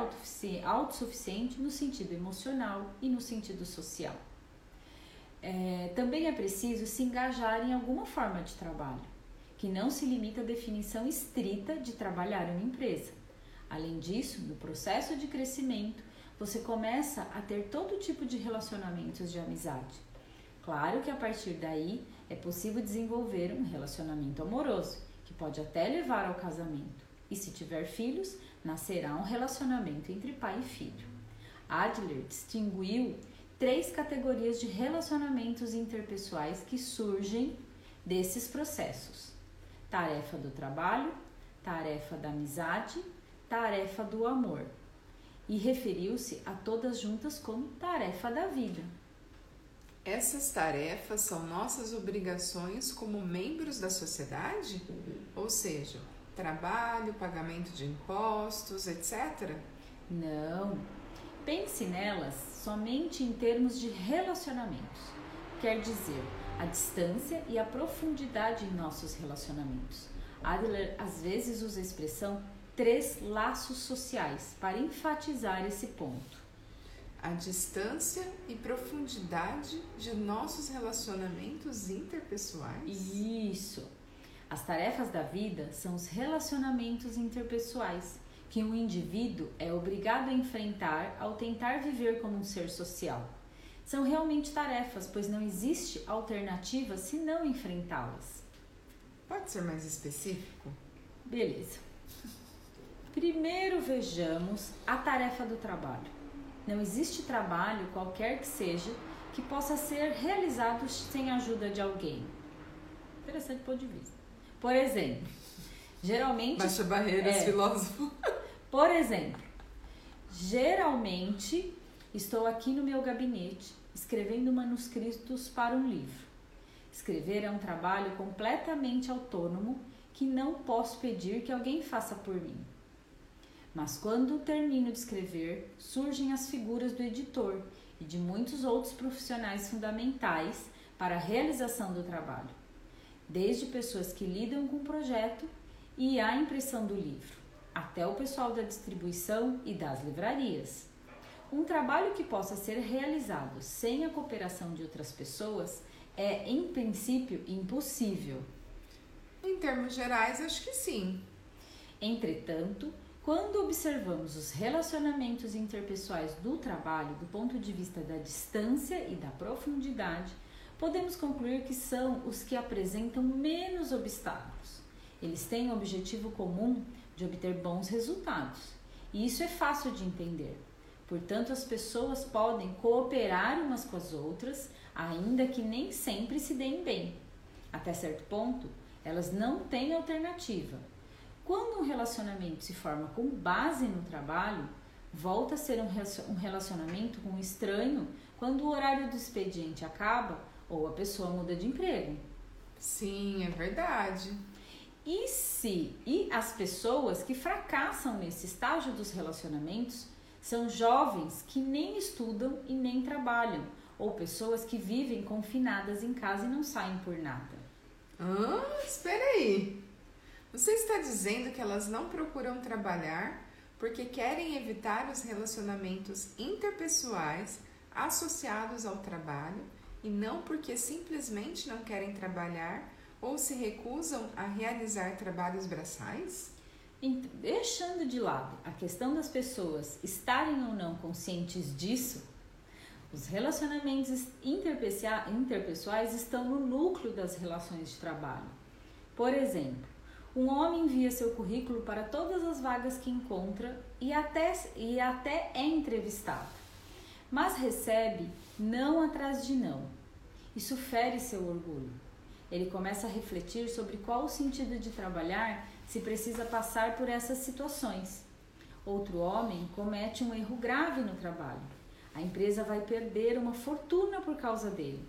B: autossuficiente no sentido emocional e no sentido social. É, também é preciso se engajar em alguma forma de trabalho, que não se limita à definição estrita de trabalhar em uma empresa Além disso, no processo de crescimento, você começa a ter todo tipo de relacionamentos de amizade. Claro que a partir daí é possível desenvolver um relacionamento amoroso, pode até levar ao casamento. E se tiver filhos, nascerá um relacionamento entre pai e filho. Adler distinguiu três categorias de relacionamentos interpessoais que surgem desses processos: tarefa do trabalho, tarefa da amizade tarefa do amor e referiu-se a todas juntas como tarefa da vida.
A: Essas tarefas são nossas obrigações como membros da sociedade? Ou seja, trabalho, pagamento de impostos, etc?
B: Não. pense nelas somente em termos de relacionamentos. Quer dizer, a distância e a profundidade em nossos relacionamentos. Adler às vezes usa a expressão três laços sociais para enfatizar esse ponto.
A: A distância e profundidade de nossos relacionamentos interpessoais?
B: Isso. As tarefas da vida são os relacionamentos interpessoais que um indivíduo é obrigado a enfrentar ao tentar viver como um ser social. São realmente tarefas, pois não existe alternativa se não enfrentá-las.
A: Pode ser mais específico?
B: Beleza. Primeiro vejamos a tarefa do trabalho. Não existe trabalho, qualquer que seja, que possa ser realizado sem a ajuda de alguém. Interessante ponto de vista. Por exemplo, geralmente.
A: Baixa barreiras, é, filósofo.
B: Por exemplo, geralmente estou aqui no meu gabinete escrevendo manuscritos para um livro. Escrever é um trabalho completamente autônomo que não posso pedir que alguém faça por mim. Mas quando termino de escrever, surgem as figuras do editor e de muitos outros profissionais fundamentais para a realização do trabalho, desde pessoas que lidam com o projeto e a impressão do livro, até o pessoal da distribuição e das livrarias. Um trabalho que possa ser realizado sem a cooperação de outras pessoas é, em princípio, impossível.
A: Em termos gerais, acho que sim.
B: Entretanto, quando observamos os relacionamentos interpessoais do trabalho do ponto de vista da distância e da profundidade, podemos concluir que são os que apresentam menos obstáculos. Eles têm o objetivo comum de obter bons resultados, e isso é fácil de entender. Portanto, as pessoas podem cooperar umas com as outras, ainda que nem sempre se deem bem. Até certo ponto, elas não têm alternativa quando um relacionamento se forma com base no trabalho, volta a ser um relacionamento com um estranho quando o horário do expediente acaba ou a pessoa muda de emprego.
A: Sim, é verdade.
B: E se e as pessoas que fracassam nesse estágio dos relacionamentos são jovens que nem estudam e nem trabalham, ou pessoas que vivem confinadas em casa e não saem por nada.
A: Ah, espera aí. Você está dizendo que elas não procuram trabalhar porque querem evitar os relacionamentos interpessoais associados ao trabalho e não porque simplesmente não querem trabalhar ou se recusam a realizar trabalhos braçais?
B: Deixando de lado a questão das pessoas estarem ou não conscientes disso, os relacionamentos interpessoais estão no núcleo das relações de trabalho. Por exemplo, um homem envia seu currículo para todas as vagas que encontra e até, e até é entrevistado, mas recebe não atrás de não. Isso fere seu orgulho. Ele começa a refletir sobre qual o sentido de trabalhar se precisa passar por essas situações. Outro homem comete um erro grave no trabalho. A empresa vai perder uma fortuna por causa dele.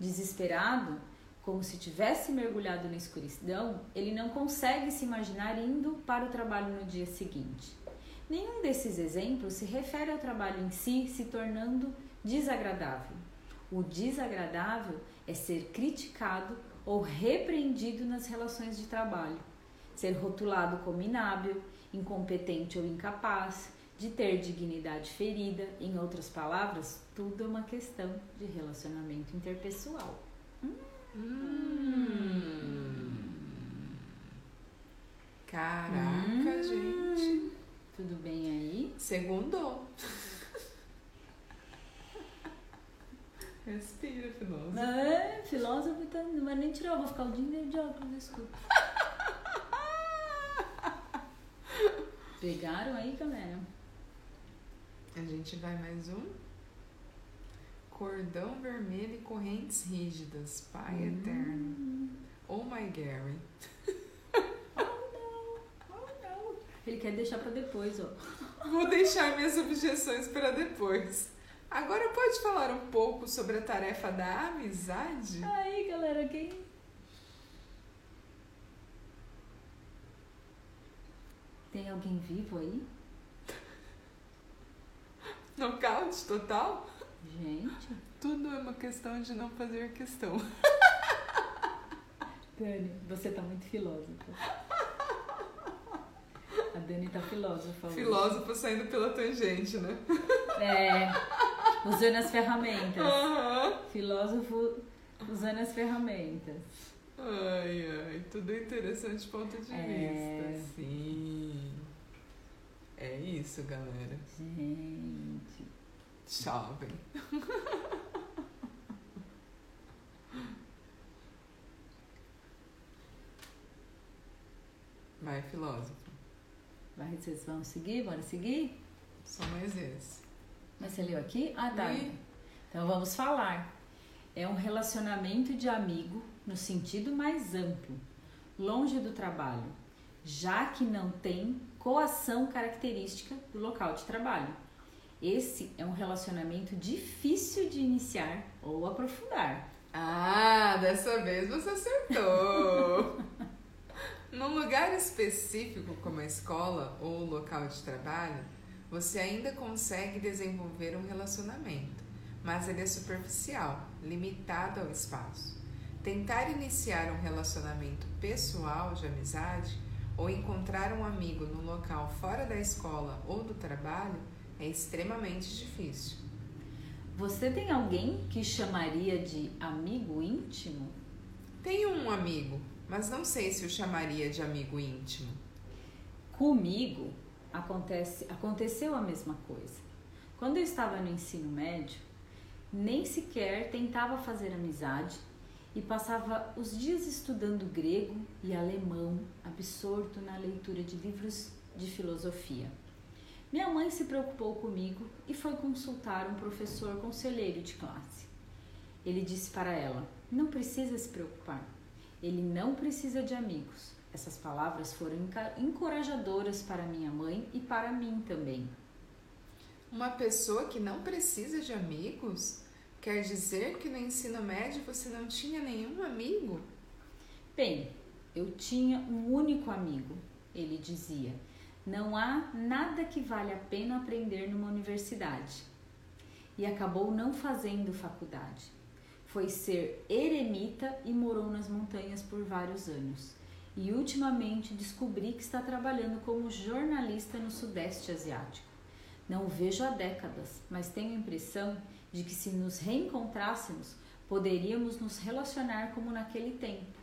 B: Desesperado, como se tivesse mergulhado na escuridão, ele não consegue se imaginar indo para o trabalho no dia seguinte. Nenhum desses exemplos se refere ao trabalho em si se tornando desagradável. O desagradável é ser criticado ou repreendido nas relações de trabalho, ser rotulado como inábil, incompetente ou incapaz, de ter dignidade ferida, em outras palavras, tudo é uma questão de relacionamento interpessoal. Hum.
A: Hum. Caraca, hum. gente.
B: Tudo bem aí?
A: Segundo. Respira, filósofo.
B: É, filósofo tá, não vai nem tirar, eu vou ficar o dia inteiro de óculos escuro. Pegaram aí, galera?
A: A gente vai mais um cordão vermelho e correntes rígidas, Pai hum. eterno. Oh my Gary.
B: oh não, oh. Ele quer deixar para depois, ó.
A: Vou deixar minhas objeções para depois. Agora pode falar um pouco sobre a tarefa da amizade?
B: Aí, galera, quem Tem alguém vivo aí?
A: Nocaute total?
B: Gente.
A: Tudo é uma questão de não fazer questão.
B: Dani, você tá muito filósofa. A Dani tá filósofa. hoje.
A: Filósofo saindo pela tangente, né?
B: É. Usando as ferramentas.
A: Aham.
B: Filósofo usando as ferramentas.
A: Ai, ai, tudo interessante ponto de
B: É.
A: vista. Sim. É isso, galera.
B: Gente.
A: Jovem. Vai, filósofo.
B: Vai, vocês vão seguir? Bora seguir?
A: Só mais esse.
B: Mas você leu aqui? Ah, tá.
A: Li.
B: Então vamos falar. É um relacionamento de amigo no sentido mais amplo, longe do trabalho, já que não tem coação característica do local de trabalho. Esse é um relacionamento difícil de iniciar ou aprofundar.
A: Ah, dessa vez você acertou! Num lugar específico como a escola ou o local de trabalho, você ainda consegue desenvolver um relacionamento, mas ele é superficial, limitado ao espaço. Tentar iniciar um relacionamento pessoal de amizade ou encontrar um amigo no local fora da escola ou do trabalho é extremamente difícil.
B: Você tem alguém que chamaria de amigo íntimo?
A: Tenho um amigo, mas não sei se o chamaria de amigo íntimo.
B: Comigo acontece, aconteceu a mesma coisa. Quando eu estava no ensino médio, nem sequer tentava fazer amizade e passava os dias estudando grego e alemão, absorto na leitura de livros de filosofia. Minha mãe se preocupou comigo e foi consultar um professor conselheiro de classe. Ele disse para ela: Não precisa se preocupar. Ele não precisa de amigos. Essas palavras foram encorajadoras para minha mãe e para mim também.
A: Uma pessoa que não precisa de amigos quer dizer que no ensino médio você não tinha nenhum amigo?
B: Bem, eu tinha um único amigo, ele dizia. Não há nada que vale a pena aprender numa universidade. E acabou não fazendo faculdade. Foi ser eremita e morou nas montanhas por vários anos. E ultimamente descobri que está trabalhando como jornalista no Sudeste Asiático. Não o vejo há décadas, mas tenho a impressão de que se nos reencontrássemos, poderíamos nos relacionar como naquele tempo.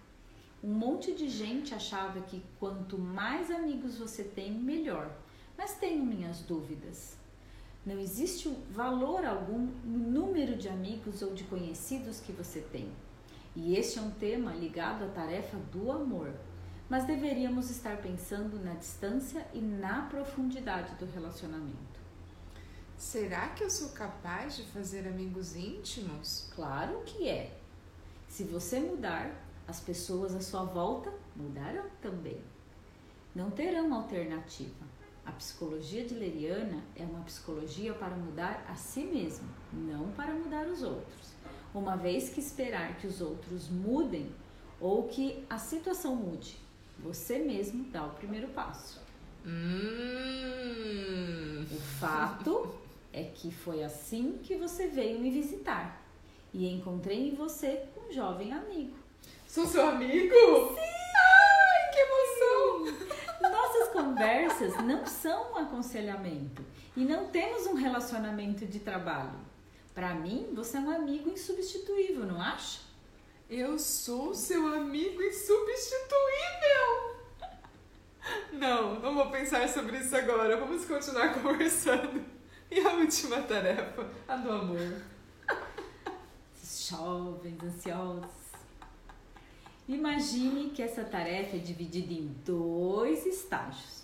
B: Um monte de gente achava que quanto mais amigos você tem, melhor. Mas tenho minhas dúvidas. Não existe valor algum no número de amigos ou de conhecidos que você tem. E este é um tema ligado à tarefa do amor. Mas deveríamos estar pensando na distância e na profundidade do relacionamento.
A: Será que eu sou capaz de fazer amigos íntimos?
B: Claro que é. Se você mudar, as pessoas à sua volta mudarão também. Não terão alternativa. A psicologia de Leriana é uma psicologia para mudar a si mesmo, não para mudar os outros. Uma vez que esperar que os outros mudem ou que a situação mude, você mesmo dá o primeiro passo.
A: Hum.
B: O fato é que foi assim que você veio me visitar e encontrei em você um jovem amigo.
A: Sou seu amigo? Sim! Ai, que emoção!
B: Nossas conversas não são um aconselhamento e não temos um relacionamento de trabalho. Para mim, você é um amigo insubstituível, não acha?
A: Eu sou seu amigo insubstituível! Não, não vou pensar sobre isso agora. Vamos continuar conversando. E a última tarefa, a do amor.
B: Jovens ansiosos. Imagine que essa tarefa é dividida em dois estágios.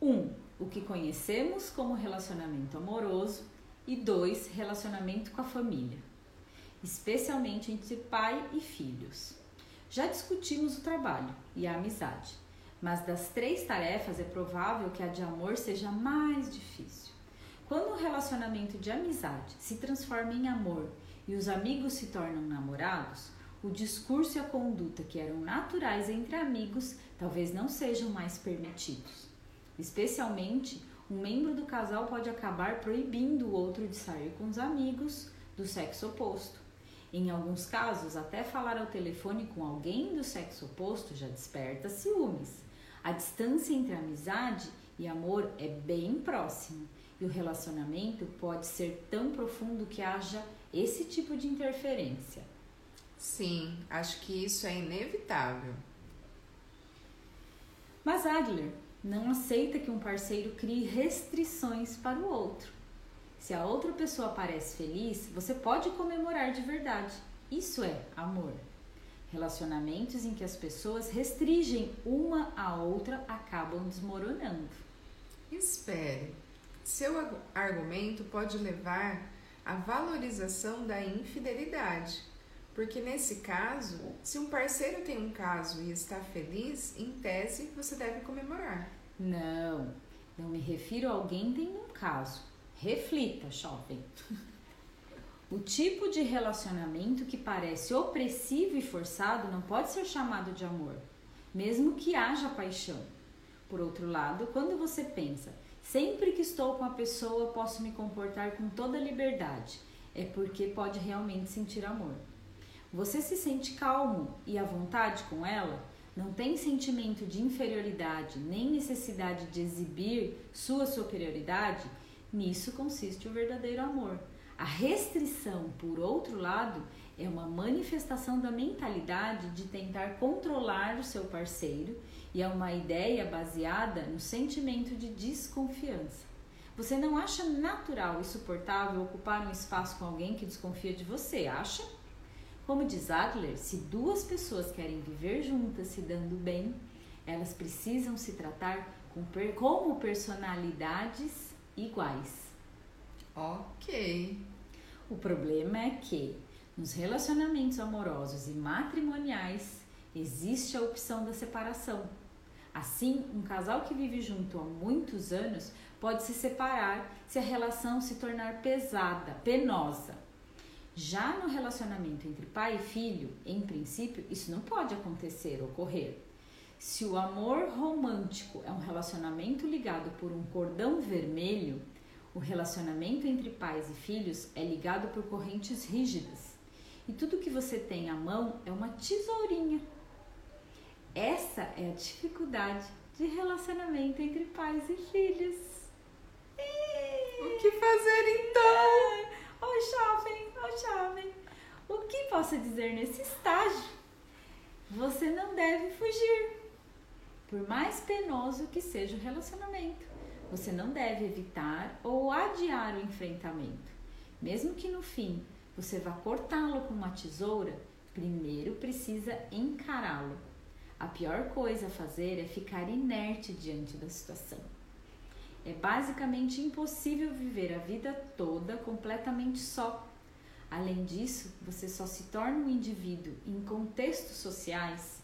B: Um, o que conhecemos como relacionamento amoroso, e dois, relacionamento com a família, especialmente entre pai e filhos. Já discutimos o trabalho e a amizade, mas das três tarefas é provável que a de amor seja mais difícil. Quando o relacionamento de amizade se transforma em amor e os amigos se tornam namorados, o discurso e a conduta que eram naturais entre amigos talvez não sejam mais permitidos. Especialmente um membro do casal pode acabar proibindo o outro de sair com os amigos do sexo oposto. Em alguns casos, até falar ao telefone com alguém do sexo oposto já desperta ciúmes. A distância entre amizade e amor é bem próxima e o relacionamento pode ser tão profundo que haja esse tipo de interferência.
A: Sim, acho que isso é inevitável.
B: Mas Adler não aceita que um parceiro crie restrições para o outro. Se a outra pessoa parece feliz, você pode comemorar de verdade. Isso é amor. Relacionamentos em que as pessoas restringem uma a outra acabam desmoronando.
A: Espere. Seu argumento pode levar à valorização da infidelidade. Porque nesse caso, se um parceiro tem um caso e está feliz, em tese você deve comemorar.
B: Não, não me refiro a alguém tem um caso. Reflita, jovem. O tipo de relacionamento que parece opressivo e forçado não pode ser chamado de amor, mesmo que haja paixão. Por outro lado, quando você pensa, sempre que estou com a pessoa posso me comportar com toda liberdade, é porque pode realmente sentir amor. Você se sente calmo e à vontade com ela? Não tem sentimento de inferioridade nem necessidade de exibir sua superioridade? Nisso consiste o verdadeiro amor. A restrição, por outro lado, é uma manifestação da mentalidade de tentar controlar o seu parceiro e é uma ideia baseada no sentimento de desconfiança. Você não acha natural e suportável ocupar um espaço com alguém que desconfia de você, acha? Como diz Adler, se duas pessoas querem viver juntas se dando bem, elas precisam se tratar como personalidades iguais.
A: Ok.
B: O problema é que nos relacionamentos amorosos e matrimoniais existe a opção da separação. Assim, um casal que vive junto há muitos anos pode se separar se a relação se tornar pesada, penosa. Já no relacionamento entre pai e filho, em princípio, isso não pode acontecer, ocorrer. Se o amor romântico é um relacionamento ligado por um cordão vermelho, o relacionamento entre pais e filhos é ligado por correntes rígidas. E tudo que você tem à mão é uma tesourinha. Essa é a dificuldade de relacionamento entre pais e filhos.
A: O que fazer então?
B: Ô oh, o que posso dizer nesse estágio? Você não deve fugir, por mais penoso que seja o relacionamento. Você não deve evitar ou adiar o enfrentamento. Mesmo que no fim você vá cortá-lo com uma tesoura, primeiro precisa encará-lo. A pior coisa a fazer é ficar inerte diante da situação. É basicamente impossível viver a vida toda completamente só. Além disso, você só se torna um indivíduo em contextos sociais.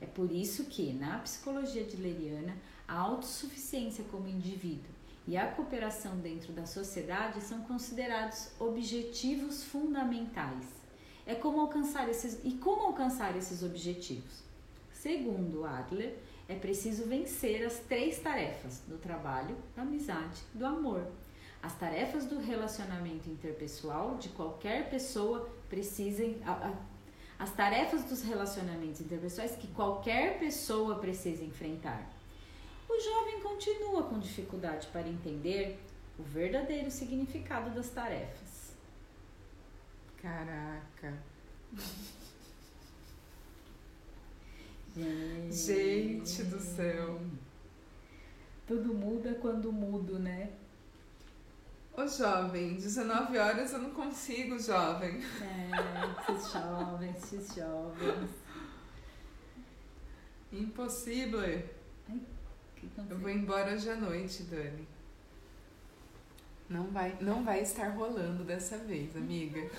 B: É por isso que, na psicologia adleriana, a autossuficiência como indivíduo e a cooperação dentro da sociedade são considerados objetivos fundamentais. É como alcançar esses e como alcançar esses objetivos? Segundo Adler, é preciso vencer as três tarefas do trabalho, da amizade, do amor. As tarefas do relacionamento interpessoal de qualquer pessoa precisem as tarefas dos relacionamentos interpessoais que qualquer pessoa precisa enfrentar o jovem continua com dificuldade para entender o verdadeiro significado das tarefas.
A: Caraca. Gente do céu.
B: Tudo muda quando mudo, né?
A: Ô jovem, 19 horas eu não consigo, jovem.
B: É, esses jovens, esses jovens.
A: Impossível. Ai, eu vou embora hoje à noite, Dani. Não vai, não vai estar rolando dessa vez, amiga.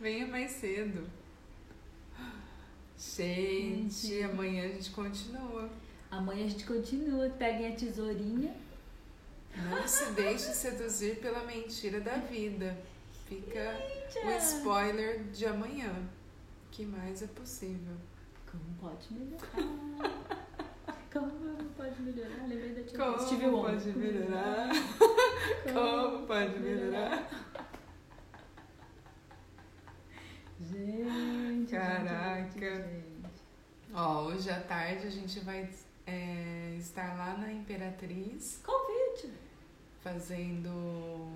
A: Venha mais cedo. Gente, amanhã a gente continua.
B: Amanhã a gente continua. Peguem a tesourinha.
A: Não se deixe seduzir pela mentira da vida. Fica o spoiler de amanhã. O que mais é possível?
B: Como pode melhorar? Como pode melhorar? Lembrei da tia
A: Como
B: Steve Wonder.
A: pode melhorar? Como pode melhorar?
B: Gente,
A: Caraca.
B: gente.
A: Ó, hoje à tarde a gente vai é, estar lá na Imperatriz
B: Convite.
A: Fazendo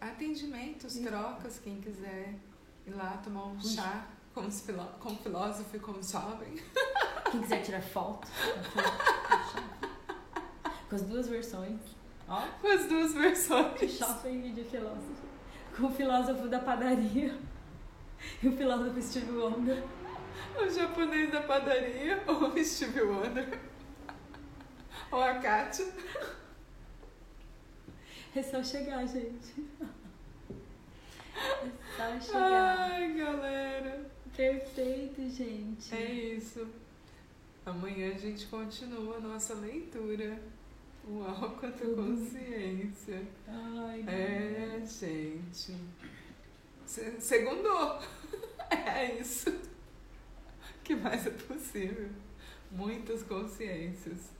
A: atendimentos,
B: Isso.
A: trocas, quem quiser ir lá tomar um chá como, filó- como filósofo e como jovem.
B: Quem quiser tirar foto. Com as duas versões. Ó,
A: Com as duas versões.
B: shopping de filósofo. Com o filósofo da padaria e o filósofo Steve Wonder.
A: O japonês da padaria, ou o Steve Wonder, ou a Kátia.
B: É só chegar, gente. É só chegar.
A: Ai, galera.
B: Perfeito, gente.
A: É isso. Amanhã a gente continua a nossa leitura. Uau, quanta
B: Tudo.
A: consciência.
B: Ai,
A: É, gente. Se- Segundou. É isso. O que mais é possível? Muitas consciências.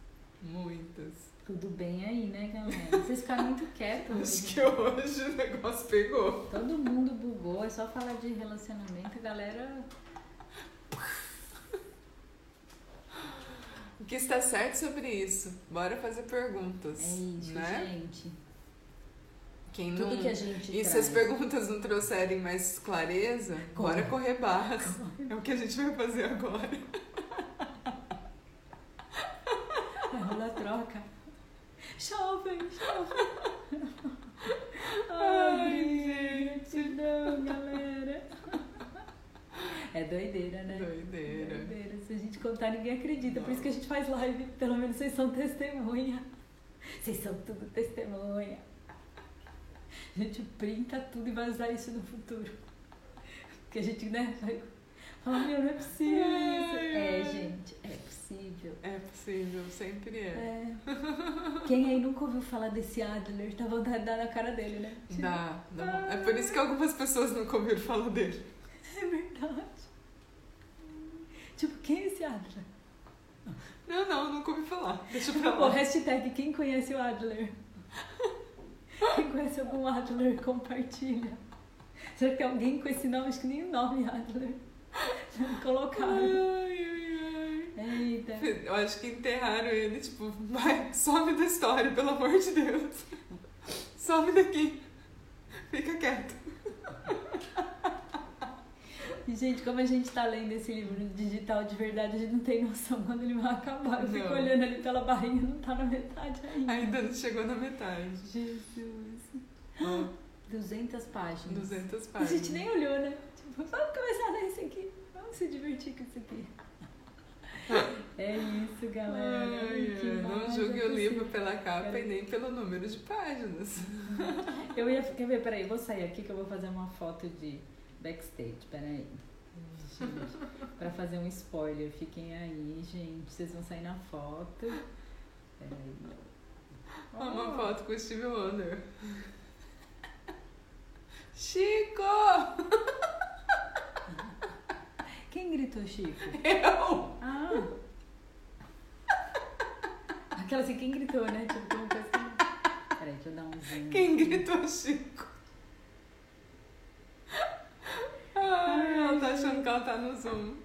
A: Muitas.
B: Tudo bem aí, né, galera? Vocês ficaram muito quietos
A: Acho
B: hoje.
A: que hoje o negócio pegou.
B: Todo mundo bugou, é só falar de relacionamento, a galera.
A: O que está certo sobre isso? Bora fazer perguntas.
B: É isso,
A: né?
B: gente.
A: Quem
B: Tudo
A: não...
B: que a gente
A: E se
B: traz.
A: as perguntas não trouxerem mais clareza,
B: Corre.
A: bora correr barras. É o que a gente vai fazer agora.
B: Vai rolar troca. Jovem, jovem. Ai,
A: Ai,
B: gratidão, galera. É doideira, né?
A: Doideira.
B: Doideira. Se a gente contar, ninguém acredita. Por isso que a gente faz live. Pelo menos vocês são testemunha. Vocês são tudo testemunha. A gente printa tudo e vai usar isso no futuro. Porque a gente, né, meu, não é possível isso. É, gente, é possível.
A: É possível, sempre é.
B: É. Quem aí nunca ouviu falar desse Adler, dá vontade de dar na cara dele, né?
A: Dá, dá. É por isso que algumas pessoas nunca ouviram falar dele.
B: É verdade. Tipo, quem é esse Adler?
A: Não, não, nunca ouvi falar. Deixa pra
B: O
A: lá.
B: hashtag quem conhece o Adler? Quem conhece algum Adler, compartilha. Será que tem alguém com esse nome? Acho que nem o nome Adler. Colocaram.
A: Ai, ai,
B: Eita.
A: ai. Eu acho que enterraram ele, tipo, vai, some da história, pelo amor de Deus. Some daqui. Fica quieto.
B: Gente, como a gente tá lendo esse livro digital de verdade, a gente não tem noção quando ele vai acabar. Eu fico
A: Não.
B: olhando ali pela barrinha, não tá na metade ainda.
A: Ainda não chegou na metade.
B: Jesus.
A: Ó,
B: 200 páginas.
A: 200
B: A
A: páginas.
B: gente nem olhou, né? Tipo, vamos começar a ler isso aqui. Vamos se divertir com isso aqui. É isso, galera.
A: Ai, ai, não julgue
B: é
A: o livro pela capa e nem pelo número de páginas.
B: Eu ia. Quer ver? Peraí, vou sair aqui que eu vou fazer uma foto de backstage. Peraí. Pra fazer um spoiler, fiquem aí, gente. Vocês vão sair na foto. Peraí.
A: Uma
B: Oh,
A: foto com o Steve Wonder. Chico!
B: Quem gritou, Chico?
A: Eu!
B: Ah! Aquela assim, quem gritou, né? Tipo, coisa que... Peraí, deixa eu dar um zoom.
A: Quem gritou Chico? Ai, ela tá achando que ela tá no Zoom.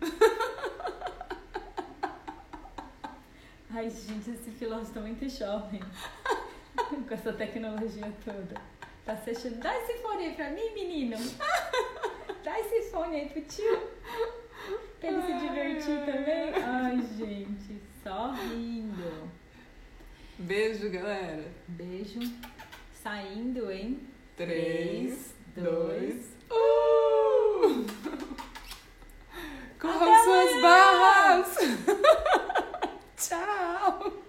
B: Ai, gente, esse filósofo tá muito jovem. Com essa tecnologia toda. Tá se achando. Dá esse fone aí pra mim, menino. Dá esse fone aí pro tio. Pra ele se divertir também. Ai, gente, só rindo.
A: Beijo, galera.
B: Beijo. Saindo em
A: Três,
B: dois.
A: dois, uh! Corram suas barras! Tchau!